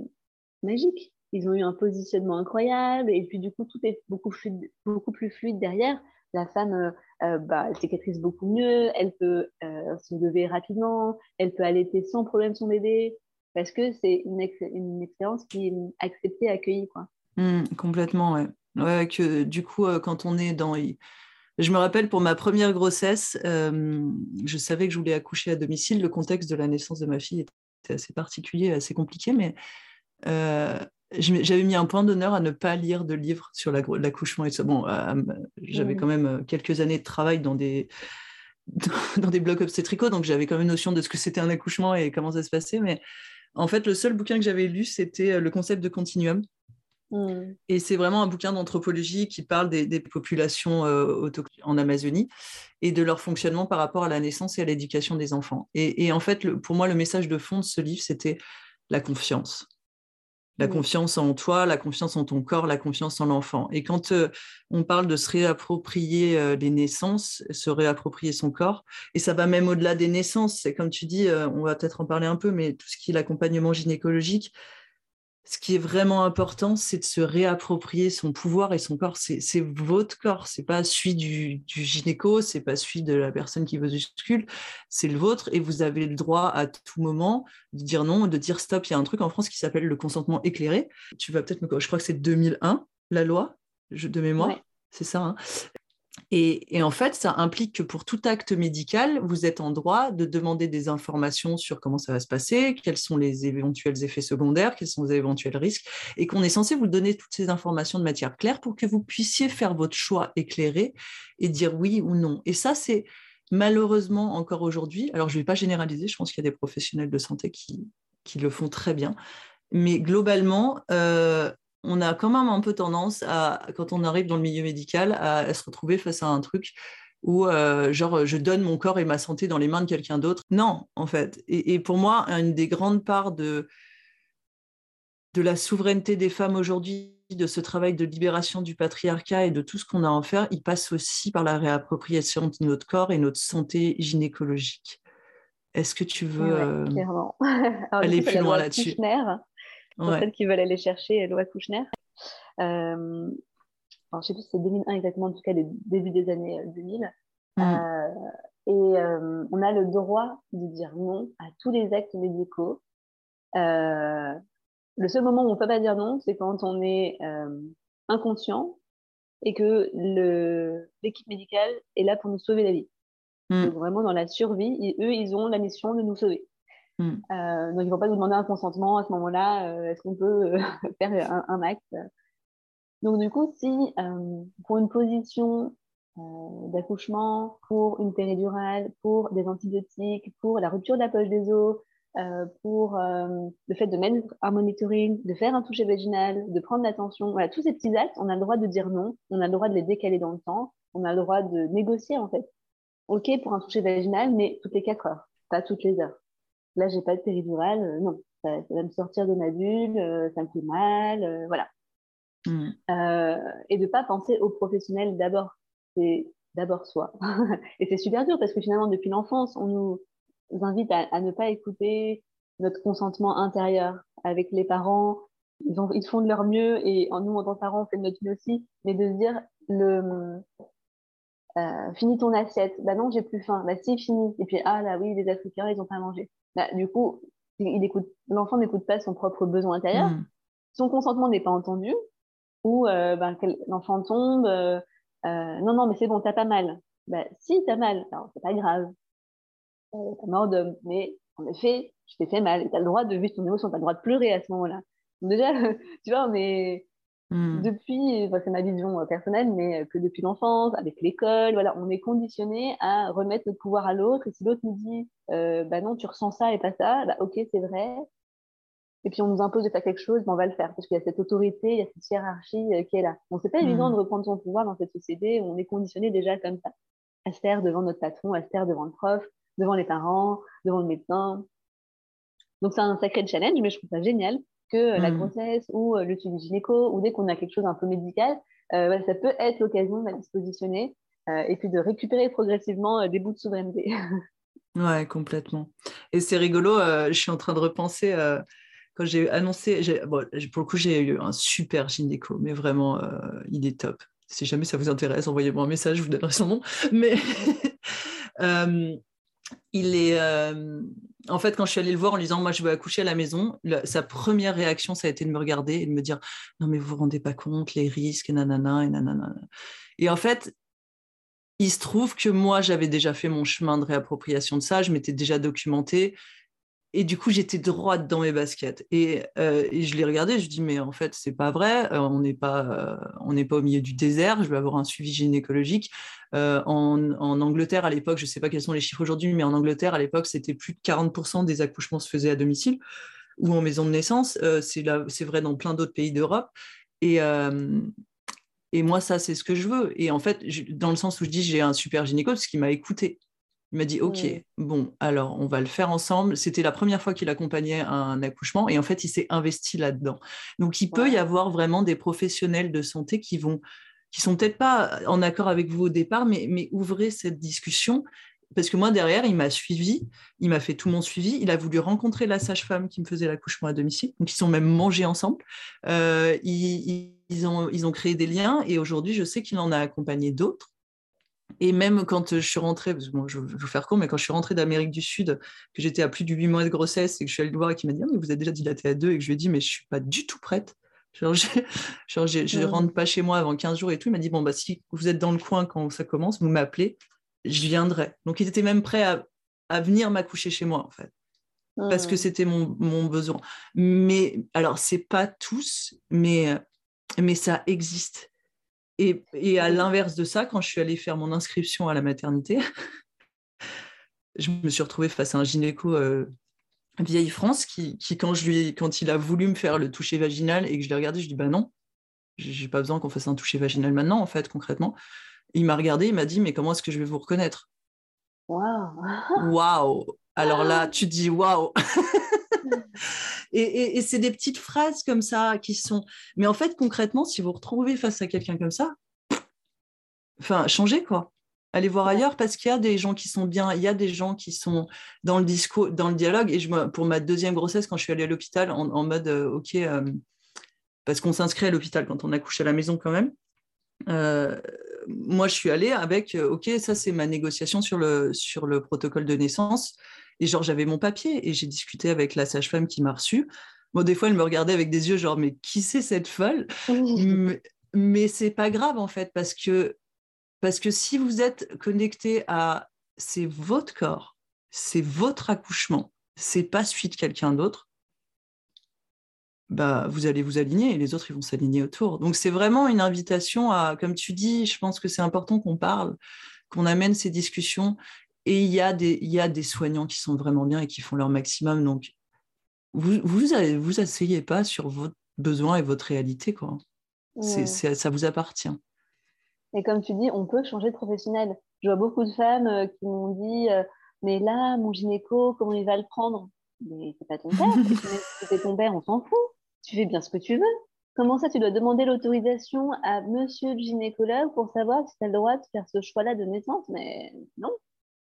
magique. Ils ont eu un positionnement incroyable, et puis du coup, tout est beaucoup, fluide, beaucoup plus fluide derrière. La femme, euh, euh bah, elle cicatrise beaucoup mieux, elle peut se lever rapidement, elle peut allaiter sans problème son bébé, parce que c'est une, expérience qui est acceptée, accueillie. Quoi. Mmh, complètement, ouais. ouais. que du coup, quand on est dans je me rappelle pour ma première grossesse, euh, je savais que je voulais accoucher à domicile. Le contexte de la naissance de ma fille était assez particulier, assez compliqué, mais euh, j'avais mis un point d'honneur à ne pas lire de livres sur l'accouchement et ça. Bon, euh, j'avais quand même quelques années de travail dans des dans des blocs obstétricaux, donc j'avais quand même notion de ce que c'était un accouchement et comment ça se passait. Mais en fait, le seul bouquin que j'avais lu, c'était le concept de continuum Mm. Et c'est vraiment un bouquin d'anthropologie qui parle des, populations euh, en Amazonie et de leur fonctionnement par rapport à la naissance et à l'éducation des enfants. Et, en fait, pour moi, le message de fond de ce livre, c'était la confiance. La confiance en toi, la confiance en ton corps, la confiance en l'enfant. Et quand euh, on parle de se réapproprier euh, les naissances, se réapproprier son corps, et ça va même au-delà des naissances, c'est comme tu dis, on va peut-être en parler un peu, mais tout ce qui est l'accompagnement gynécologique, ce qui est vraiment important, c'est de se réapproprier son pouvoir et son corps. C'est votre corps, c'est pas celui du, du gynéco, c'est pas celui de la personne qui vous auscule, c'est le vôtre et vous avez le droit à tout moment de dire non, de dire stop. Il y a un truc en France qui s'appelle le consentement éclairé. Tu vas peut-être me, je crois que c'est 2001 la loi de mémoire. C'est ça. Hein. Et, en fait, ça implique que pour tout acte médical, vous êtes en droit de demander des informations sur comment ça va se passer, quels sont les éventuels effets secondaires, quels sont les éventuels risques, et qu'on est censé vous donner toutes ces informations de matière claire pour que vous puissiez faire votre choix éclairé et dire oui ou non. Et ça, c'est malheureusement encore aujourd'hui, alors je ne vais pas généraliser, je pense qu'il y a des professionnels de santé qui, le font très bien, mais globalement, euh, on a quand même un peu tendance à, quand on arrive dans le milieu médical, à, se retrouver face à un truc où, euh, genre, je donne mon corps et ma santé dans les mains de quelqu'un d'autre. Non, en fait. Et, pour moi, une des grandes parts de, de la souveraineté des femmes aujourd'hui, de ce travail de libération du patriarcat et de tout ce qu'on a à en faire, il passe aussi par la réappropriation de notre corps et notre santé gynécologique. Est-ce que tu veux euh, aller plus loin là-dessus? Pour celles qui veulent aller chercher Loi Kouchner. Euh, je ne sais plus si c'est 2001 exactement, en tout cas, début des années 2000. Euh, mm. euh, et euh, on a le droit de dire non à tous les actes médicaux. le seul moment où on ne peut pas dire non, c'est quand on est inconscient et que l'équipe médicale est là pour nous sauver la vie. Mm. Donc vraiment dans la survie, et eux, ils ont la mission de nous sauver. Mm. Euh, donc, ils ne vont pas nous demander un consentement à ce moment-là. Euh, est-ce qu'on peut euh, faire un, acte? Donc, du coup, si pour une position d'accouchement, pour une péridurale, pour des antibiotiques, pour la rupture de la poche des os, pour le fait de mettre un monitoring, de faire un toucher vaginal, de prendre l'attention, voilà, tous ces petits actes, on a le droit de dire non, on a le droit de les décaler dans le temps, on a le droit de négocier en fait. Ok pour un toucher vaginal, mais toutes les quatre heures, pas toutes les heures. Là, j'ai pas de péridurale, euh, non, ça, va me sortir de ma bulle, euh, ça me fait mal, euh, voilà. Mm. et de pas penser aux professionnels d'abord, c'est d'abord soi. et c'est super dur parce que finalement, depuis l'enfance, on nous invite à, ne pas écouter notre consentement intérieur avec les parents. Ils, ils font de leur mieux et en nous, en tant que parents, on fait de notre mieux aussi. Mais de se dire, le, euh, finis ton assiette. Bah non, j'ai plus faim. Bah si, fini. Et puis, ah là oui, les Africains, ils ont pas mangé. Bah, du coup, il écoute, l'enfant n'écoute pas son propre besoin intérieur. Hmm. Son consentement n'est pas entendu. Ou euh, bah, l'enfant tombe. Euh, euh, non, non, mais c'est bon, t'as pas mal. Bah si, t'as mal. Alors, c'est pas grave. T'as mort d'homme. Mais en effet, je t'ai fait mal. T'as le droit de vivre ton émotion. T'as le droit de pleurer à ce moment-là. Déjà, tu vois, on est Hmm. Depuis, c'est ma vision euh, personnelle, mais euh, que depuis l'enfance, avec l'école, voilà, on est conditionné à remettre le pouvoir à l'autre. Et si l'autre nous dit, euh, bah non, tu ressens ça et pas ça, bah ok, c'est vrai. Et puis on nous impose de faire quelque chose, bah on va le faire parce qu'il y a cette autorité, il y a cette hiérarchie qui est là. Bon, c'est pas évident hmm. de reprendre son pouvoir dans cette société où on est conditionné déjà comme ça, à se taire devant notre patron, à se taire devant le prof, devant les parents, devant le médecin. Donc c'est un sacré challenge, mais je trouve ça génial que euh, la hmm. grossesse ou euh, le suivi gynéco ou dès qu'on a quelque chose un peu médical, euh, ça peut être l'occasion de se positionner et puis de récupérer progressivement des bouts de souveraineté. ouais, complètement. Et c'est rigolo, je suis en train de repenser quand j'ai annoncé, bon, pour le coup, j'ai eu un super gynéco, mais vraiment, il est top. Si jamais ça vous intéresse, envoyez-moi un message, je vous donnerai son nom. Mais il est. Euh, en fait, quand je suis allée le voir en lui disant Moi, je veux accoucher à la maison, sa première réaction, ça a été de me regarder et de me dire Non, mais vous vous rendez pas compte, les risques, nanana, et nanana. Et en fait, il se trouve que moi, j'avais déjà fait mon chemin de réappropriation de ça, je m'étais déjà documentée. Et du coup, j'étais droite dans mes baskets. Et, euh, je l'ai regardé, je dis mais en fait, c'est pas vrai. Euh, on n'est pas, euh, on n'est pas au milieu du désert. Je vais avoir un suivi gynécologique. En, en, Angleterre, à l'époque, je sais pas quels sont les chiffres aujourd'hui, mais en Angleterre, à l'époque, c'était plus de 40% des accouchements se faisaient à domicile ou en maison de naissance. c'est c'est vrai dans plein d'autres pays d'Europe. Et et moi, ça, c'est ce que je veux. Et en fait, dans le sens où je dis j'ai un super gynéco, parce qu'il m'a écouté Il m'a dit, OK, bon, alors on va le faire ensemble. C'était la première fois qu'il accompagnait un accouchement et en fait, il s'est investi là-dedans. Donc, il peut y avoir vraiment des professionnels de santé qui vont qui sont peut-être pas en accord avec vous au départ, mais, mais ouvrez cette discussion. Parce que moi, derrière, il m'a suivi, il m'a fait tout mon suivi. Il a voulu rencontrer la sage-femme qui me faisait l'accouchement à domicile. Donc, ils sont même mangés ensemble. Euh, ils, ils, ont, ils ont créé des liens et aujourd'hui, je sais qu'il en a accompagné d'autres. Et même quand je suis rentrée, bon, je, vais vous faire court, mais quand je suis rentrée d'Amérique du Sud, que j'étais à plus de 8 mois de grossesse et que je suis allée le voir et qu'il m'a dit ah, mais vous êtes déjà dilatée à deux et que je lui ai dit mais je suis pas du tout prête. Genre, je ne rentre pas chez moi avant 15 jours et tout. Il m'a dit bon bah si vous êtes dans le coin quand ça commence, vous m'appelez, je viendrai. Donc il était même prêt à, à venir m'accoucher chez moi en fait. Parce que c'était mon, mon, besoin. Mais alors, c'est pas tous, mais, mais ça existe. Et, et à l'inverse de ça, quand je suis allée faire mon inscription à la maternité, je me suis retrouvée face à un gynéco euh, vieille France qui, qui, quand, je lui, quand il a voulu me faire le toucher vaginal et que je l'ai regardé, je dis bah non, j'ai pas besoin qu'on fasse un toucher vaginal maintenant, en fait, concrètement. Il m'a regardé, il m'a dit mais comment est-ce que je vais vous reconnaître? Waouh. Waouh. Alors là, tu dis waouh Et, et, c'est des petites phrases comme ça qui sont. Mais en fait, concrètement, si vous vous retrouvez face à quelqu'un comme ça, enfin, changez quoi. Allez voir ailleurs parce qu'il y a des gens qui sont bien, il y a des gens qui sont dans le discours, dans le dialogue. Et je, pour ma deuxième grossesse, quand je suis allée à l'hôpital, en, mode euh, OK, euh, parce qu'on s'inscrit à l'hôpital quand on accouche à la maison quand même. Euh, moi, je suis allée avec OK, ça c'est ma négociation sur le, sur le protocole de naissance. Et genre, j'avais mon papier et j'ai discuté avec la sage-femme qui m'a reçue. Bon, des fois, elle me regardait avec des yeux genre, mais qui c'est cette folle? Mais, mais c'est pas grave en fait, parce que, parce que si vous êtes connecté à c'est votre corps, c'est votre accouchement, c'est pas celui de quelqu'un d'autre, bah, vous allez vous aligner et les autres ils vont s'aligner autour. Donc c'est vraiment une invitation à, comme tu dis, je pense que c'est important qu'on parle, qu'on amène ces discussions et il y, a des, il y a des soignants qui sont vraiment bien et qui font leur maximum. Donc, vous vous, vous asseyez pas sur votre besoin et votre réalité. Quoi. C'est, ça vous appartient. Et comme tu dis, on peut changer de professionnel. Je vois beaucoup de femmes euh, qui m'ont dit euh, Mais là, mon gynéco, comment il va le prendre? Mais c'est pas ton père. c'est ton père, on s'en fout. Tu fais bien ce que tu veux. Comment ça, tu dois demander l'autorisation à monsieur le gynécologue pour savoir si tu as le droit de faire ce choix-là de naissance? Mais non,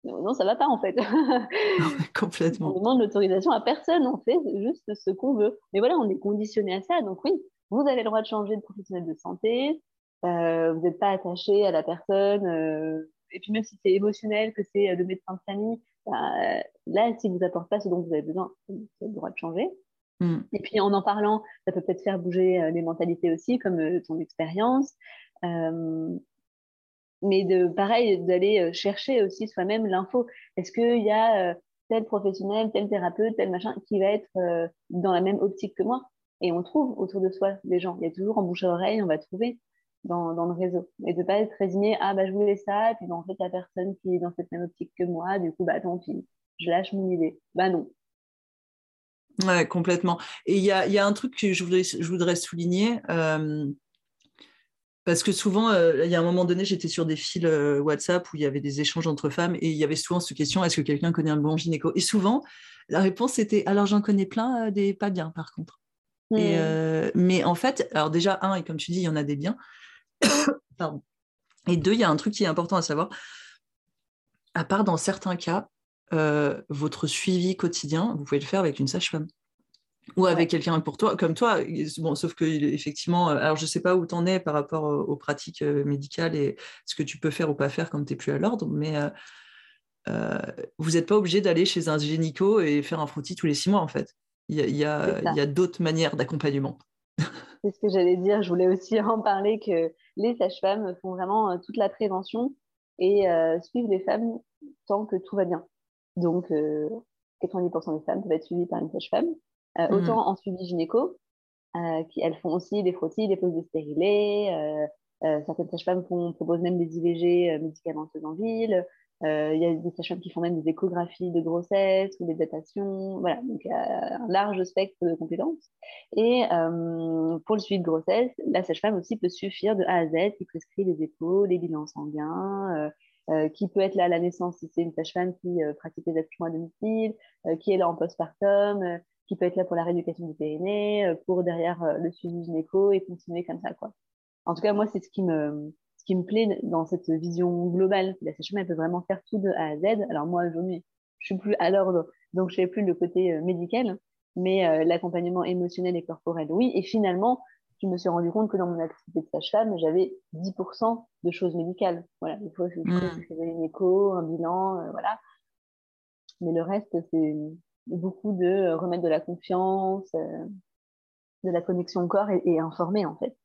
non, ça va pas en fait. Complètement. On demande l'autorisation à personne, on fait juste ce qu'on veut. Mais voilà, on est conditionné à ça. Donc oui, vous avez le droit de changer de professionnel de santé. Euh, vous n'êtes pas attaché à la personne. Euh, et puis même si c'est émotionnel, que c'est le médecin de famille, bah, là, s'il ne vous apporte pas ce dont vous avez besoin, vous avez le droit de changer. Hmm. Et puis en en parlant, ça peut peut-être faire bouger euh, les mentalités aussi, comme ton expérience mais de pareil d'aller euh, chercher aussi soi-même l'info. Est-ce qu'il y a euh, tel professionnel, tel thérapeute, tel machin qui va être euh, dans la même optique que moi? Et on trouve autour de soi des gens. Il y a toujours en bouche à oreille, on va trouver dans, dans le réseau. Et de pas être résigné, ah bah je voulais ça, puis bah, en fait il y a personne qui est dans cette même optique que moi, du coup bah tant pis, je lâche mon idée. Bah non. Ouais, complètement. Et il y a, y a, un truc que je voudrais, je voudrais souligner. Parce que souvent, euh, il y a un moment donné, j'étais sur des fils euh, WhatsApp où il y avait des échanges entre femmes et il y avait souvent cette question est-ce que quelqu'un connaît un bon gynéco? Et souvent, la réponse était alors j'en connais plein, euh, des pas bien par contre. Et, mmh. mais en fait, alors déjà, un, et comme tu dis, il y en a des biens. Pardon. Et deux, il y a un truc qui est important à savoir. À part dans certains cas, votre suivi quotidien, vous pouvez le faire avec une sage-femme ou avec quelqu'un pour toi, comme toi. Bon, sauf que effectivement, euh, alors je sais pas où tu en es par rapport aux, pratiques euh, médicales et ce que tu peux faire ou pas faire quand tu n'es plus à l'ordre, mais euh, vous n'êtes pas obligé d'aller chez un gynéco et faire un frottis tous les six mois en fait. Il y a, d'autres manières d'accompagnement. C'est ce que j'allais dire. Je voulais aussi en parler que les sages-femmes font vraiment toute la prévention et suivent les femmes tant que tout va bien. Donc, 90% des femmes peuvent être suivies par une sage-femme. Euh, mmh. autant en suivi gynéco, euh, qui, elles font aussi des frottis, des poses de stérilés. Euh, certaines sages-femmes proposent même des IVG médicamenteuses en ville. Il y a des sages-femmes qui font même des échographies de grossesse ou des datations. Voilà, donc un large spectre de compétences. Et pour le suivi de grossesse, la sage-femme aussi peut suffire de A à Z, qui prescrit les épaules, les bilans sanguins, qui peut être là à la naissance si c'est une sage-femme qui pratique les accouchements à domicile, qui est là en postpartum, qui peut être là pour la rééducation du périnée, pour derrière le suivi gynéco et continuer comme ça. Quoi. En tout cas, moi, c'est ce qui me, ce qui me plaît dans cette vision globale. La sage-femme, elle peut vraiment faire tout de A à Z. Alors moi, aujourd'hui, je suis plus à l'ordre, donc je fais plus le côté médical, mais l'accompagnement émotionnel et corporel, oui. Et finalement, je me suis rendu compte que dans mon activité de sage-femme, j'avais 10% de choses médicales. Voilà, il faut que je faisais une écho, un bilan, euh, voilà. Mais le reste, c'est beaucoup de remettre de la confiance, euh, de la connexion au corps et, et informer en fait.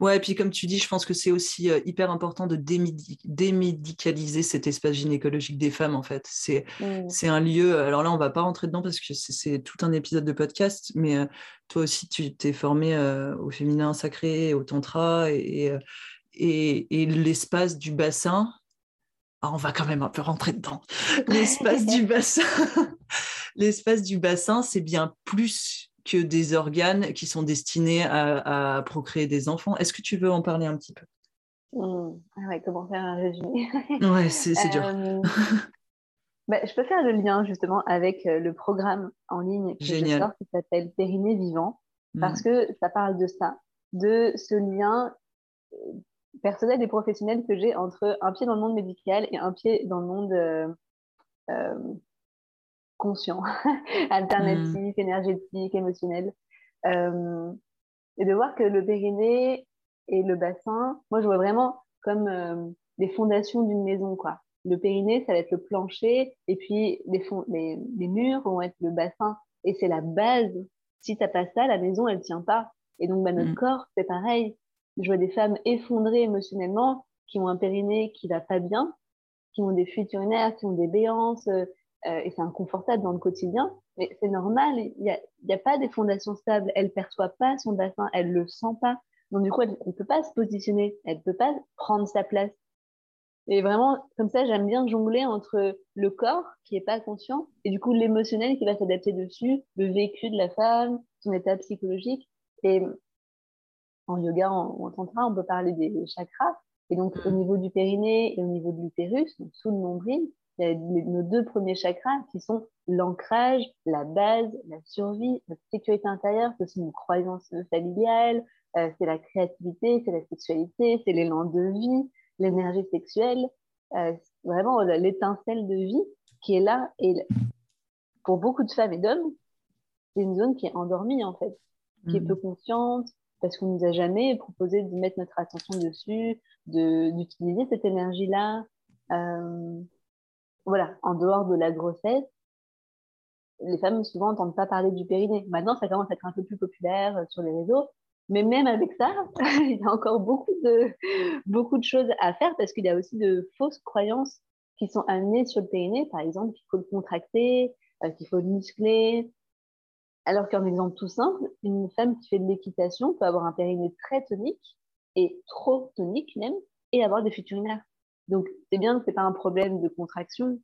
Ouais, et puis comme tu dis, je pense que c'est aussi euh, hyper important de démédicaliser cet espace gynécologique des femmes, en fait. C'est mmh. un lieu, alors là, on va pas rentrer dedans parce que c'est tout un épisode de podcast, mais euh, toi aussi, tu t'es formé euh, au féminin sacré, au tantra, et, et, et l'espace du bassin, ah, on va quand même un peu rentrer dedans. L'espace du bassin, l'espace du bassin, c'est bien plus que des organes qui sont destinés à, procréer des enfants. Est-ce que tu veux en parler un petit peu? Mmh. ah Comment faire un résumé? Ouais, c'est dur. Euh, bah, je peux faire le lien justement avec euh, le programme en ligne que Génial. je sors qui s'appelle Périnée Vivant, parce mmh. que ça parle de ça, de ce lien euh, personnel et professionnel que j'ai entre un pied dans le monde médical et un pied dans le monde conscient, alternatif, mm. énergétique, émotionnel. Euh, et de voir que le périnée et le bassin, moi je vois vraiment comme euh, des fondations d'une maison. quoi. Le périnée, ça va être le plancher, et puis les, les, les murs vont être le bassin. Et c'est la base. Si t'as pas ça, la maison, elle tient pas. Et donc, bah, notre mm. corps, c'est pareil. Je vois des femmes effondrées émotionnellement, qui ont un périnée qui va pas bien, qui ont des fuites urinaires, qui ont des béances, euh, et c'est inconfortable dans le quotidien, mais c'est normal, il n'y a, a, pas des fondations stables, elle perçoit pas son bassin, elle le sent pas, donc du coup elle ne peut pas se positionner, elle ne peut pas prendre sa place. Et vraiment, comme ça, j'aime bien jongler entre le corps qui est pas conscient et du coup l'émotionnel qui va s'adapter dessus, le vécu de la femme, son état psychologique. Et en yoga, en, en tantra, on peut parler des chakras. Et donc, au mmh. niveau du périnée et au niveau de l'utérus, sous le nombril, il y a nos deux premiers chakras qui sont l'ancrage, la base, la survie, notre sécurité intérieure, c'est aussi une croyance familiale, euh, c'est la créativité, c'est la sexualité, c'est l'élan de vie, l'énergie sexuelle, euh, vraiment l'étincelle de vie qui est là. Et pour beaucoup de femmes et d'hommes, c'est une zone qui est endormie en fait, qui est mmh. peu consciente, parce qu'on nous a jamais proposé de mettre notre attention dessus, d'utiliser cette énergie-là. Euh, voilà, en dehors de la grossesse, les femmes souvent n'entendent pas parler du périnée. Maintenant, ça commence à être un peu plus populaire euh, sur les réseaux. Mais même avec ça, il y a encore beaucoup de, beaucoup de choses à faire parce qu'il y a aussi de fausses croyances qui sont amenées sur le périnée. Par exemple, qu'il faut le contracter, euh, qu'il faut le muscler. Alors qu'un exemple tout simple, une femme qui fait de l'équitation peut avoir un périnée très tonique et trop tonique même et avoir des fuites urinaires. Donc, c'est bien, c'est pas un problème de contraction,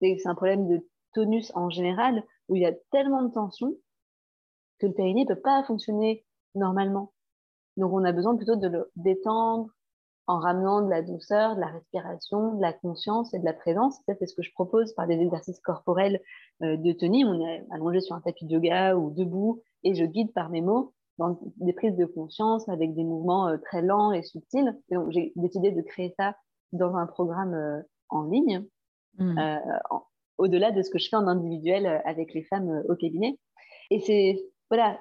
c'est un problème de tonus en général, où il y a tellement de tension que le périnée ne peut pas fonctionner normalement. Donc, on a besoin plutôt de le détendre en ramenant de la douceur, de la respiration, de la conscience et de la présence. Ça, c'est ce que je propose par des exercices corporels euh, de tenue. On est allongé sur un tapis de yoga ou debout et je guide par mes mots dans des prises de conscience avec des mouvements euh, très lents et subtils. Donc, j'ai décidé de créer ça dans un programme euh, en ligne, mmh. euh, au-delà de ce que je fais en individuel euh, avec les femmes au cabinet. Et c'est, voilà,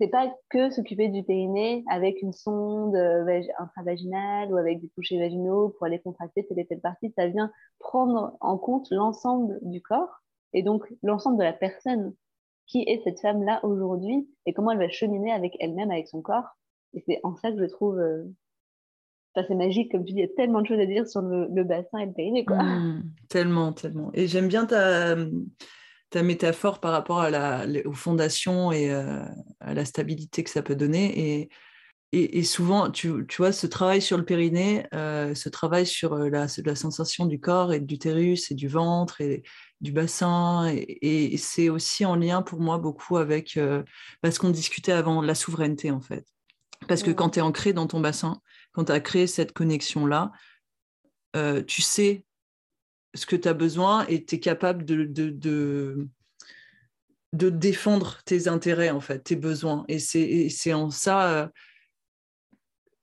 c'est pas que s'occuper du périnée avec une sonde intravaginale ou avec des touchés vaginaux pour aller contracter telle et telle partie. Ça vient prendre en compte l'ensemble du corps et donc l'ensemble de la personne qui est cette femme-là aujourd'hui et comment elle va cheminer avec elle-même, avec son corps. Et c'est en ça que je trouve c'est magique, comme tu dis, il y a tellement de choses à dire sur le, bassin et le périnée. Quoi. Mmh, tellement, tellement. Et j'aime bien ta, ta métaphore par rapport à la, aux fondations et euh, à la stabilité que ça peut donner. Et, et, souvent, tu, tu, vois, ce travail sur le périnée, euh, ce travail sur euh, la, la, sensation du corps et de l'utérus et du ventre et du bassin, et, c'est aussi en lien pour moi beaucoup avec bah, ce qu'on discutait avant, la souveraineté en fait. Parce que quand tu es ancré dans ton bassin, quand tu as créé cette connexion-là, tu sais ce que tu as besoin et tu es capable de, de, de, défendre tes intérêts, en fait, tes besoins. Et c'est en ça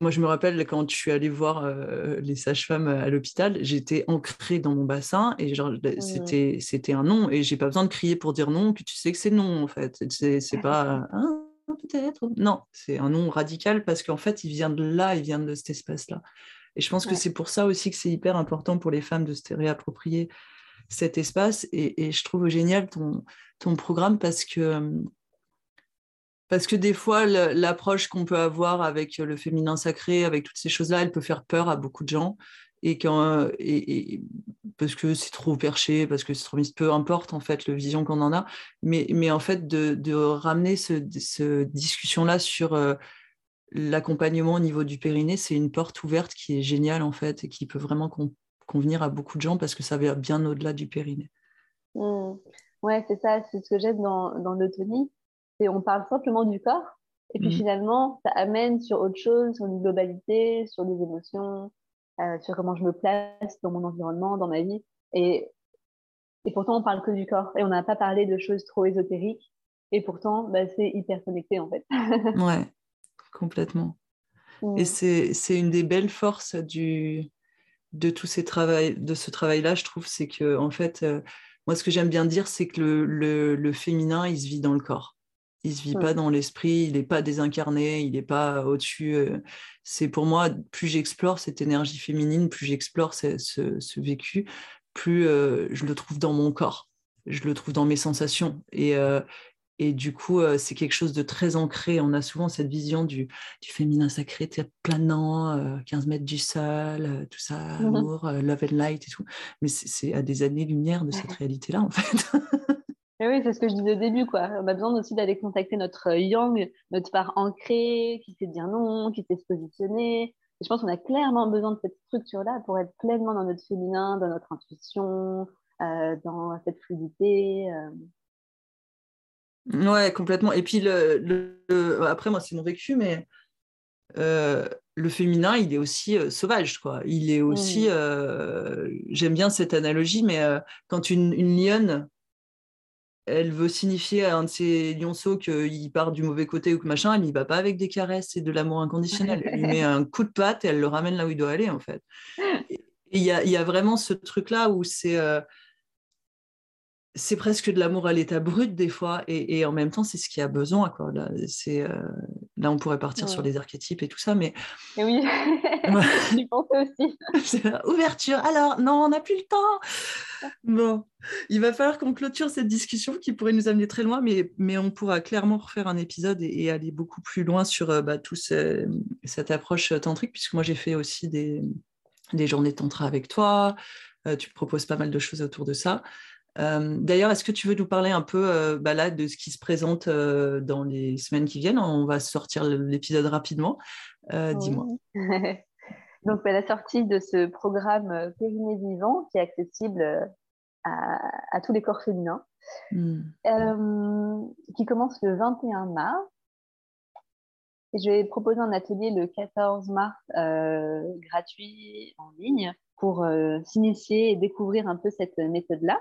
moi, je me rappelle quand je suis allée voir euh, les sages-femmes à l'hôpital, j'étais ancrée dans mon bassin et genre, mmh. c'était, c'était un non. Et j'ai pas besoin de crier pour dire non, que tu sais que c'est non, en fait. C'est, c'est pas ah, peut-être? Non, c'est un non radical parce qu'en fait, il vient de là, il vient de cet espace-là. Et je pense que c'est pour ça aussi que c'est hyper important pour les femmes de se réapproprier cet espace. Et, et je trouve génial ton, ton programme parce que parce que des fois, l'approche qu'on peut avoir avec le féminin sacré, avec toutes ces choses-là, elle peut faire peur à beaucoup de gens. Et, quand, et, parce que c'est trop perché, parce que c'est trop mis, peu importe en fait le vision qu'on en a, mais, mais en fait de, ramener cette ce discussion-là sur euh, l'accompagnement au niveau du périnée, c'est une porte ouverte qui est géniale en fait et qui peut vraiment convenir à beaucoup de gens parce que ça va bien au-delà du périnée. Mmh. Ouais, c'est ça, c'est ce que j'aime dans, dans l'autonomie, on parle simplement du corps, et puis mm. finalement, ça amène sur autre chose, sur une globalité, sur des émotions, euh, sur comment je me place dans mon environnement, dans ma vie. Et, et pourtant, on parle que du corps, et on n'a pas parlé de choses trop ésotériques. Et pourtant, bah, c'est hyper connecté, en fait. ouais, complètement. Et mm. c'est une des belles forces du, de tout ces travail, de ce travail-là, je trouve, c'est que, en fait, euh, moi, ce que j'aime bien dire, c'est que le, le, le, féminin, il se vit dans le corps. Il se vit pas dans l'esprit, il n'est pas désincarné, il n'est pas au-dessus. Euh, c'est pour moi, plus j'explore cette énergie féminine, plus j'explore ce, vécu, plus euh, je le trouve dans mon corps, je le trouve dans mes sensations. Et, euh, et du coup, c'est quelque chose de très ancré. On a souvent cette vision du, du féminin sacré, planant, 15 mètres du sol, tout ça, mmh amour, love and light et tout. Mais c'est à des années-lumière de cette réalité-là, en fait. oui, c'est ce que je disais au début, quoi. On a besoin aussi d'aller contacter notre euh, yang, notre part ancrée, qui sait dire non, qui sait se positionner. Et je pense qu'on a clairement besoin de cette structure-là pour être pleinement dans notre féminin, dans notre intuition, euh, dans cette fluidité. Euh. Ouais, complètement. Et puis, le, après, moi, c'est mon vécu, mais le féminin, il est aussi sauvage, quoi. Il est aussi. Mmh. J'aime bien cette analogie, mais quand une, une lionne elle veut signifier à un de ses lionceaux qu'il part du mauvais côté ou que machin, elle n'y va pas avec des caresses et de l'amour inconditionnel. Elle lui met un coup de patte et elle le ramène là où il doit aller, en fait. Il y a, vraiment ce truc-là où c'est. Euh, c'est presque de l'amour à l'état brut des fois, et, en même temps, c'est ce qu'il a besoin. C'est, euh, là, on pourrait partir sur les archétypes et tout ça, mais... oui, j'y pensais aussi. ouverture. Alors, non, on n'a plus le temps. Bon, il va falloir qu'on clôture cette discussion qui pourrait nous amener très loin, mais, mais on pourra clairement refaire un épisode et, aller beaucoup plus loin sur euh, bah, tout cette approche tantrique, puisque moi, j'ai fait aussi des, des journées de tantra avec toi. Euh, tu proposes pas mal de choses autour de ça. Euh, d'ailleurs, est-ce que tu veux nous parler un peu euh, bah là, de ce qui se présente euh, dans les semaines qui viennent? On va sortir l'épisode rapidement. Dis-moi. Donc, bah, la sortie de ce programme Périnée Vivant qui est accessible à, tous les corps féminins, hmm. qui commence le 21 mars. Et je vais proposer un atelier le 14 mars gratuit en ligne pour s'initier et découvrir un peu cette méthode-là.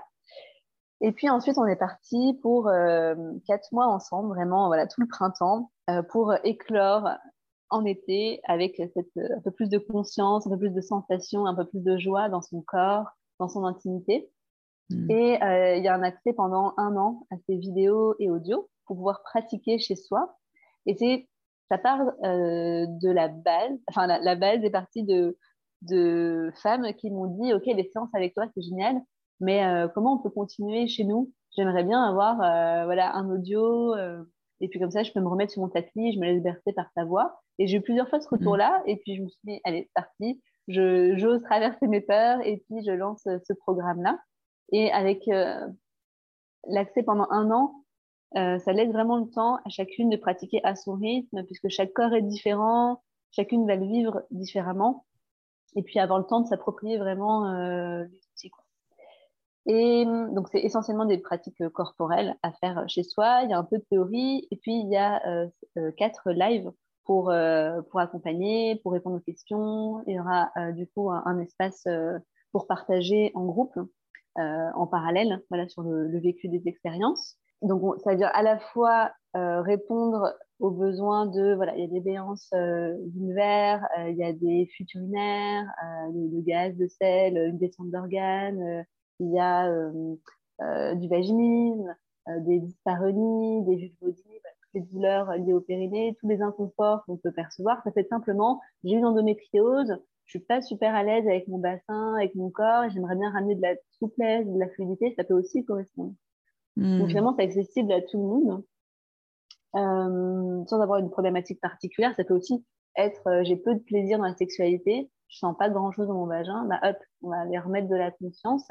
Et puis ensuite, on est parti pour euh, quatre mois ensemble, vraiment, voilà, tout le printemps, euh, pour éclore en été avec cette, euh, un peu plus de conscience, un peu plus de sensation, un peu plus de joie dans son corps, dans son intimité. Hmm. Et il y a un accès pendant un an à ces vidéos et audios pour pouvoir pratiquer chez soi. Et c'est, ça part de la base, enfin la, la base est partie de, de femmes qui m'ont dit, OK, les séances avec toi, c'est génial, mais euh, comment on peut continuer chez nous? J'aimerais bien avoir euh, voilà, un audio, euh, et puis comme ça, je peux me remettre sur mon tapis, je me laisse bercer par ta voix. Et j'ai eu plusieurs fois ce mmh. retour-là, et puis je me suis dit, allez, c'est parti, j'ose traverser mes peurs, et puis je lance ce programme-là. Et avec l'accès pendant un an, ça laisse vraiment le temps à chacune de pratiquer à son rythme, puisque chaque corps est différent, chacune va le vivre différemment, et puis avoir le temps de s'approprier vraiment outils. Et hum, donc, c'est essentiellement des pratiques euh, corporelles à faire chez soi. Il y a un peu de théorie et puis il y a euh, euh, quatre lives pour, pour accompagner, pour répondre aux questions. Il y aura du coup un, espace pour partager en groupe, en parallèle, voilà, sur le, vécu des expériences. Donc, ça veut dire à la fois répondre aux besoins de, voilà, il y a des béances euh, vulvaires, il y a des fuites urinaires, de, gaz, de sel, une descente d'organes, il y a du vaginisme, des dyspareunies, des vulvodies, toutes les douleurs liées au périnée, tous les inconforts qu'on peut percevoir. Ça fait simplement, j'ai une endométriose, je suis pas super à l'aise avec mon bassin, avec mon corps, j'aimerais bien ramener de la souplesse, de la fluidité, ça peut aussi correspondre. Donc hmm. finalement, c'est accessible à tout le monde, euh, sans avoir une problématique particulière. Ça peut aussi être, euh, j'ai peu de plaisir dans la sexualité, je sens pas grand chose dans mon vagin, bah hop, on va aller remettre de la conscience.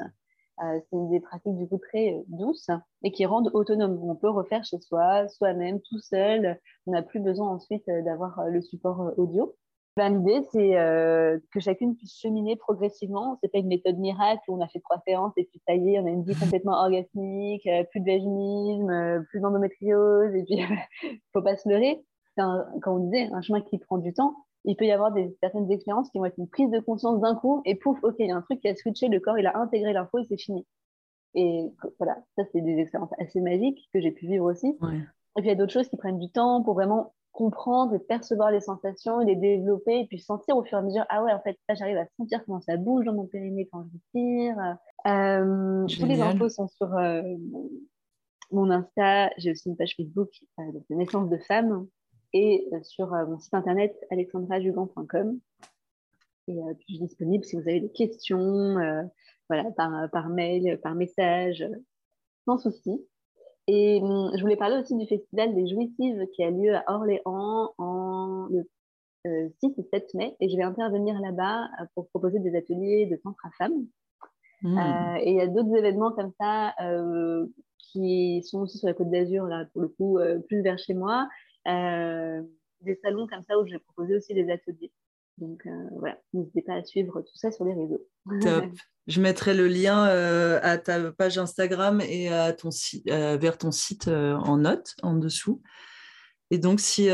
Euh, c'est des pratiques du coup très douces et qui rendent autonome. On peut refaire chez soi, soi-même, tout seul. On n'a plus besoin ensuite d'avoir le support audio. Ben, l'idée, c'est euh, que chacune puisse cheminer progressivement. C'est pas une méthode miracle où on a fait trois séances et puis ça y est, on a une vie complètement orgasmique, euh, plus de vaginisme, euh, plus d'endométriose, et puis faut pas se leurrer. C'est comme on disait, un chemin qui prend du temps. Il peut y avoir des, certaines expériences qui vont être une prise de conscience d'un coup et pouf, ok, il y a un truc qui a switché, le corps il a intégré l'info et c'est fini. Et voilà, ça c'est des expériences assez magiques que j'ai pu vivre aussi. Et puis il y a d'autres choses qui prennent du temps pour vraiment comprendre et percevoir les sensations, les développer et puis sentir au fur et à mesure, ah ouais, en fait, là, j'arrive à sentir comment ça bouge dans mon périnée quand je tire. Euh, tous les infos sont sur euh, mon Insta. J'ai aussi une page Facebook euh, de naissance de femme et sur mon site internet alexandrajugan.com. Et puis, je suis disponible si vous avez des questions, voilà, par, par mail, par message, sans souci. Et hum, je voulais parler aussi du Festival des Jouissives qui a lieu à Orléans en, le 6 euh, et 7 mai. Et je vais intervenir là-bas euh, pour proposer des ateliers de tantra à femmes. Mmh. Euh, et il y a d'autres événements comme ça qui sont aussi sur la Côte d'Azur, là, pour le coup, plus vers chez moi. Des salons comme ça où je vais proposer aussi des ateliers. Donc voilà, n'hésitez pas à suivre tout ça sur les réseaux. Top. Je mettrai le lien euh, à ta page Instagram et à ton euh, vers ton site euh, en note en dessous. Et donc, si,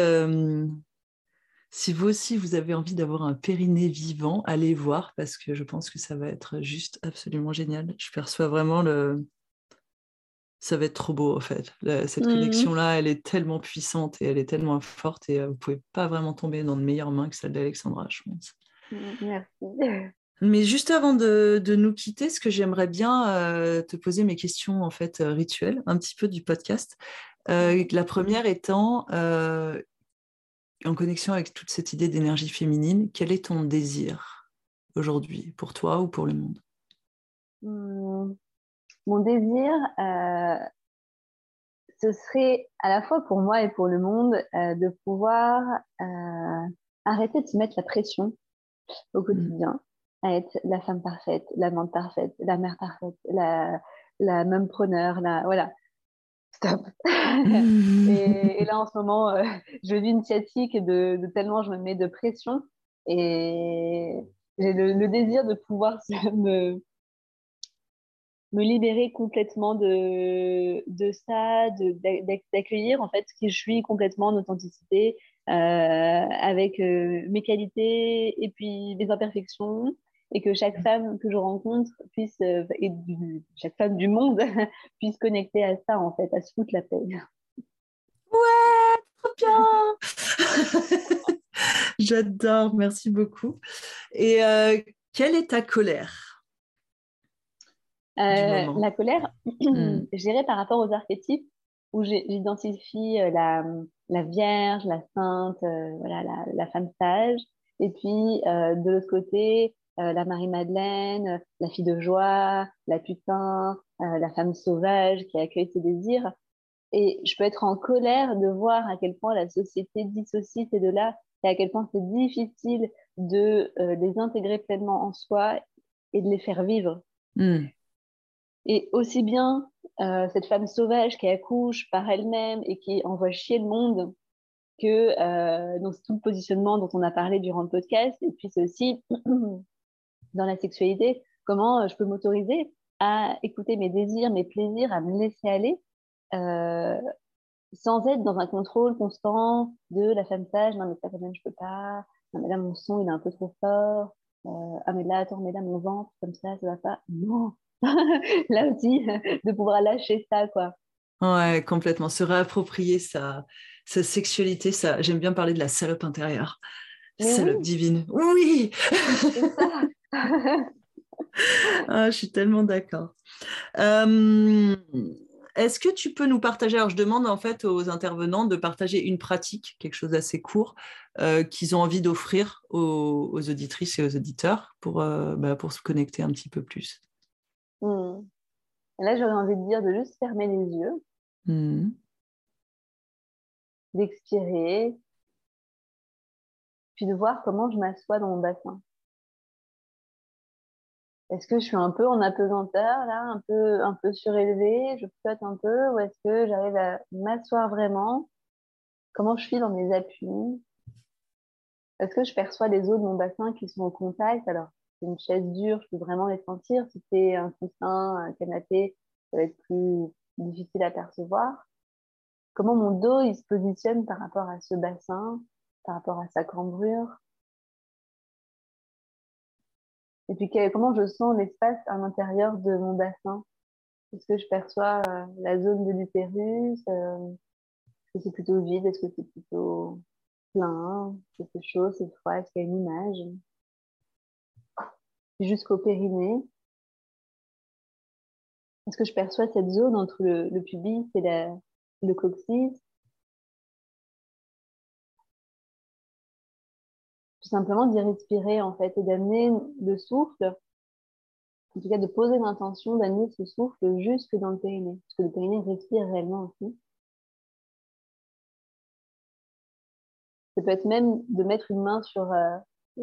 si vous aussi, vous avez envie d'avoir un périnée vivant, allez voir parce que je pense que ça va être juste absolument génial. Je perçois vraiment le... Ça va être trop beau, en fait. cette mmh. connexion-là, elle est tellement puissante et elle est tellement forte et vous ne pouvez pas vraiment tomber dans de meilleures mains que celle d'Alexandra, je pense. Mmh, merci. Mais juste avant de, nous quitter, ce que j'aimerais bien euh, te poser mes questions en fait euh, rituelles, un petit peu du podcast. Euh, la première étant en connexion avec toute cette idée d'énergie féminine, quel est ton désir aujourd'hui pour toi ou pour le monde? Mmh. Mon désir, ce serait à la fois pour moi et pour le monde de pouvoir arrêter de se mettre la pression au mmh. quotidien être la femme parfaite, l'amante parfaite, la mère parfaite, la, la même preneur, la, voilà. Stop. et, là, en ce moment, euh, je vis une sciatique de, de, tellement je me mets de pression et j'ai le, désir de pouvoir me, me libérer complètement de, de ça, d'accueillir en fait qui je suis complètement en authenticité, euh, avec euh, mes qualités et puis mes imperfections et que chaque femme que je rencontre puisse, euh, et chaque femme du monde puisse connecter à ça, en fait, à se foutre la paix. Ouais, trop bien J'adore, merci beaucoup. Et quelle est ta colère? Euh, La colère, j'irai par rapport aux archétypes où j'identifie la, la, Vierge, la Sainte, voilà, la, la, femme sage. Et puis, de l'autre côté, euh, la Marie-Madeleine, la fille de joie, la putain, euh, la femme sauvage qui accueille ses désirs. Et je peux être en colère de voir à quel point la société dissocie ces deux-là et à quel point c'est difficile de euh, les intégrer pleinement en soi et de les faire vivre. Hmm. Et aussi bien cette femme sauvage qui accouche par elle-même et qui envoie chier le monde que dans tout le positionnement dont on a parlé durant le podcast. Et puis c'est aussi dans la sexualité, comment euh, je peux m'autoriser à écouter mes désirs, mes plaisirs, à me laisser aller, euh, sans être dans un contrôle constant de la femme sage, non mais ça quand même je peux pas, non mais là mon son il est un peu trop fort, euh, ah mais là attends mais là mon ventre comme ça ça va pas, non, là aussi de pouvoir lâcher ça quoi. Ouais complètement, se réapproprier sa, sa sexualité, ça j'aime bien parler de la salope intérieure, salope divine, oui. ah, je suis tellement d'accord. Euh, est-ce que tu peux nous partager, alors je demande en fait aux intervenants de partager une pratique, quelque chose d'assez court, euh, qu'ils ont envie d'offrir aux, auditrices et aux auditeurs pour, euh, bah, pour se connecter un petit peu plus? Hmm. Là, j'aurais envie de dire de juste fermer les yeux, hmm. d'expirer, puis de voir comment je m'assois dans mon bassin. Est-ce que je suis un peu en apesanteur, là, un peu, un peu surélevée, je flotte un peu, ou est-ce que j'arrive à m'asseoir vraiment? Comment je suis dans mes appuis? Est-ce que je perçois les os de mon bassin qui sont au contact? Alors, c'est une chaise dure, je peux vraiment les sentir. Si c'est un coussin, un canapé, ça va être plus difficile à percevoir. Comment mon dos se positionne par rapport à ce bassin, par rapport à sa cambrure? Et puis comment je sens l'espace à l'intérieur de mon bassin? Est-ce que je perçois euh, la zone de l'utérus euh, Est-ce que c'est plutôt vide? Est-ce que c'est plutôt plein? Est-ce que c'est chaud? C'est froid? Est-ce qu'il y a une image? Jusqu'au périnée. Est-ce que je perçois cette zone entre le, pubis et le coccyx tout simplement d'y respirer en fait et d'amener le souffle, en tout cas de poser l'intention d'amener ce souffle jusque dans le périnée, parce que le périnée respire réellement aussi. Ça peut être même de mettre une main sur, euh,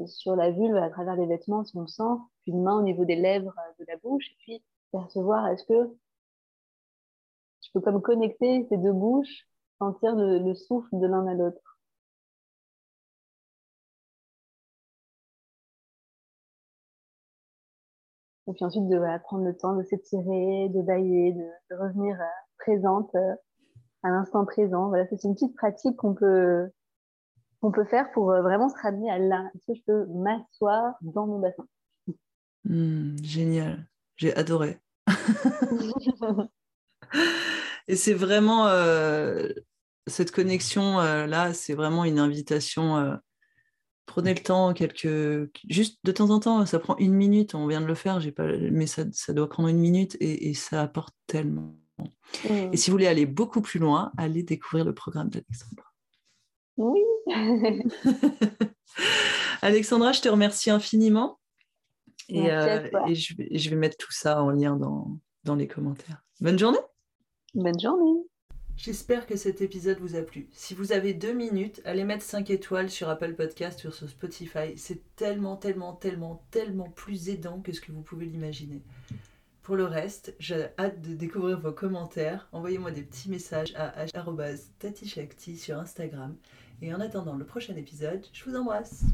sur la vulve à travers les vêtements si on le sent, puis une main au niveau des lèvres euh, de la bouche, et puis percevoir est-ce que je peux comme connecter ces deux bouches, sentir le souffle de l'un à l'autre? Et puis ensuite, de prendre le temps de s'étirer, de bailler, de, revenir euh, présente euh, à l'instant présent. Voilà, c'est une petite pratique qu'on peut, qu'on peut faire pour euh, vraiment se ramener à là. Est-ce que je peux m'asseoir dans mon bassin? Hmm, Génial, j'ai adoré. Et c'est vraiment cette connexion là, c'est vraiment une invitation prenez le temps, quelques... juste de temps en temps, ça prend une minute, on vient de le faire, j'ai pas... mais ça, ça doit prendre une minute et, ça apporte tellement. Et mm. si vous voulez aller beaucoup plus loin, allez découvrir le programme d'Alexandra. Oui. Alexandra, je te remercie infiniment. Et, euh, et je, vais, je, vais, mettre tout ça en lien dans, dans les commentaires. Bonne journée. Bonne journée. J'espère que cet épisode vous a plu. Si vous avez deux minutes, allez mettre 5 étoiles sur Apple Podcast ou sur Spotify. C'est tellement, tellement, tellement, tellement plus aidant que ce que vous pouvez l'imaginer. Pour le reste, j'ai hâte de découvrir vos commentaires. Envoyez-moi des petits messages à tatishakti sur Instagram. Et en attendant le prochain épisode, je vous embrasse.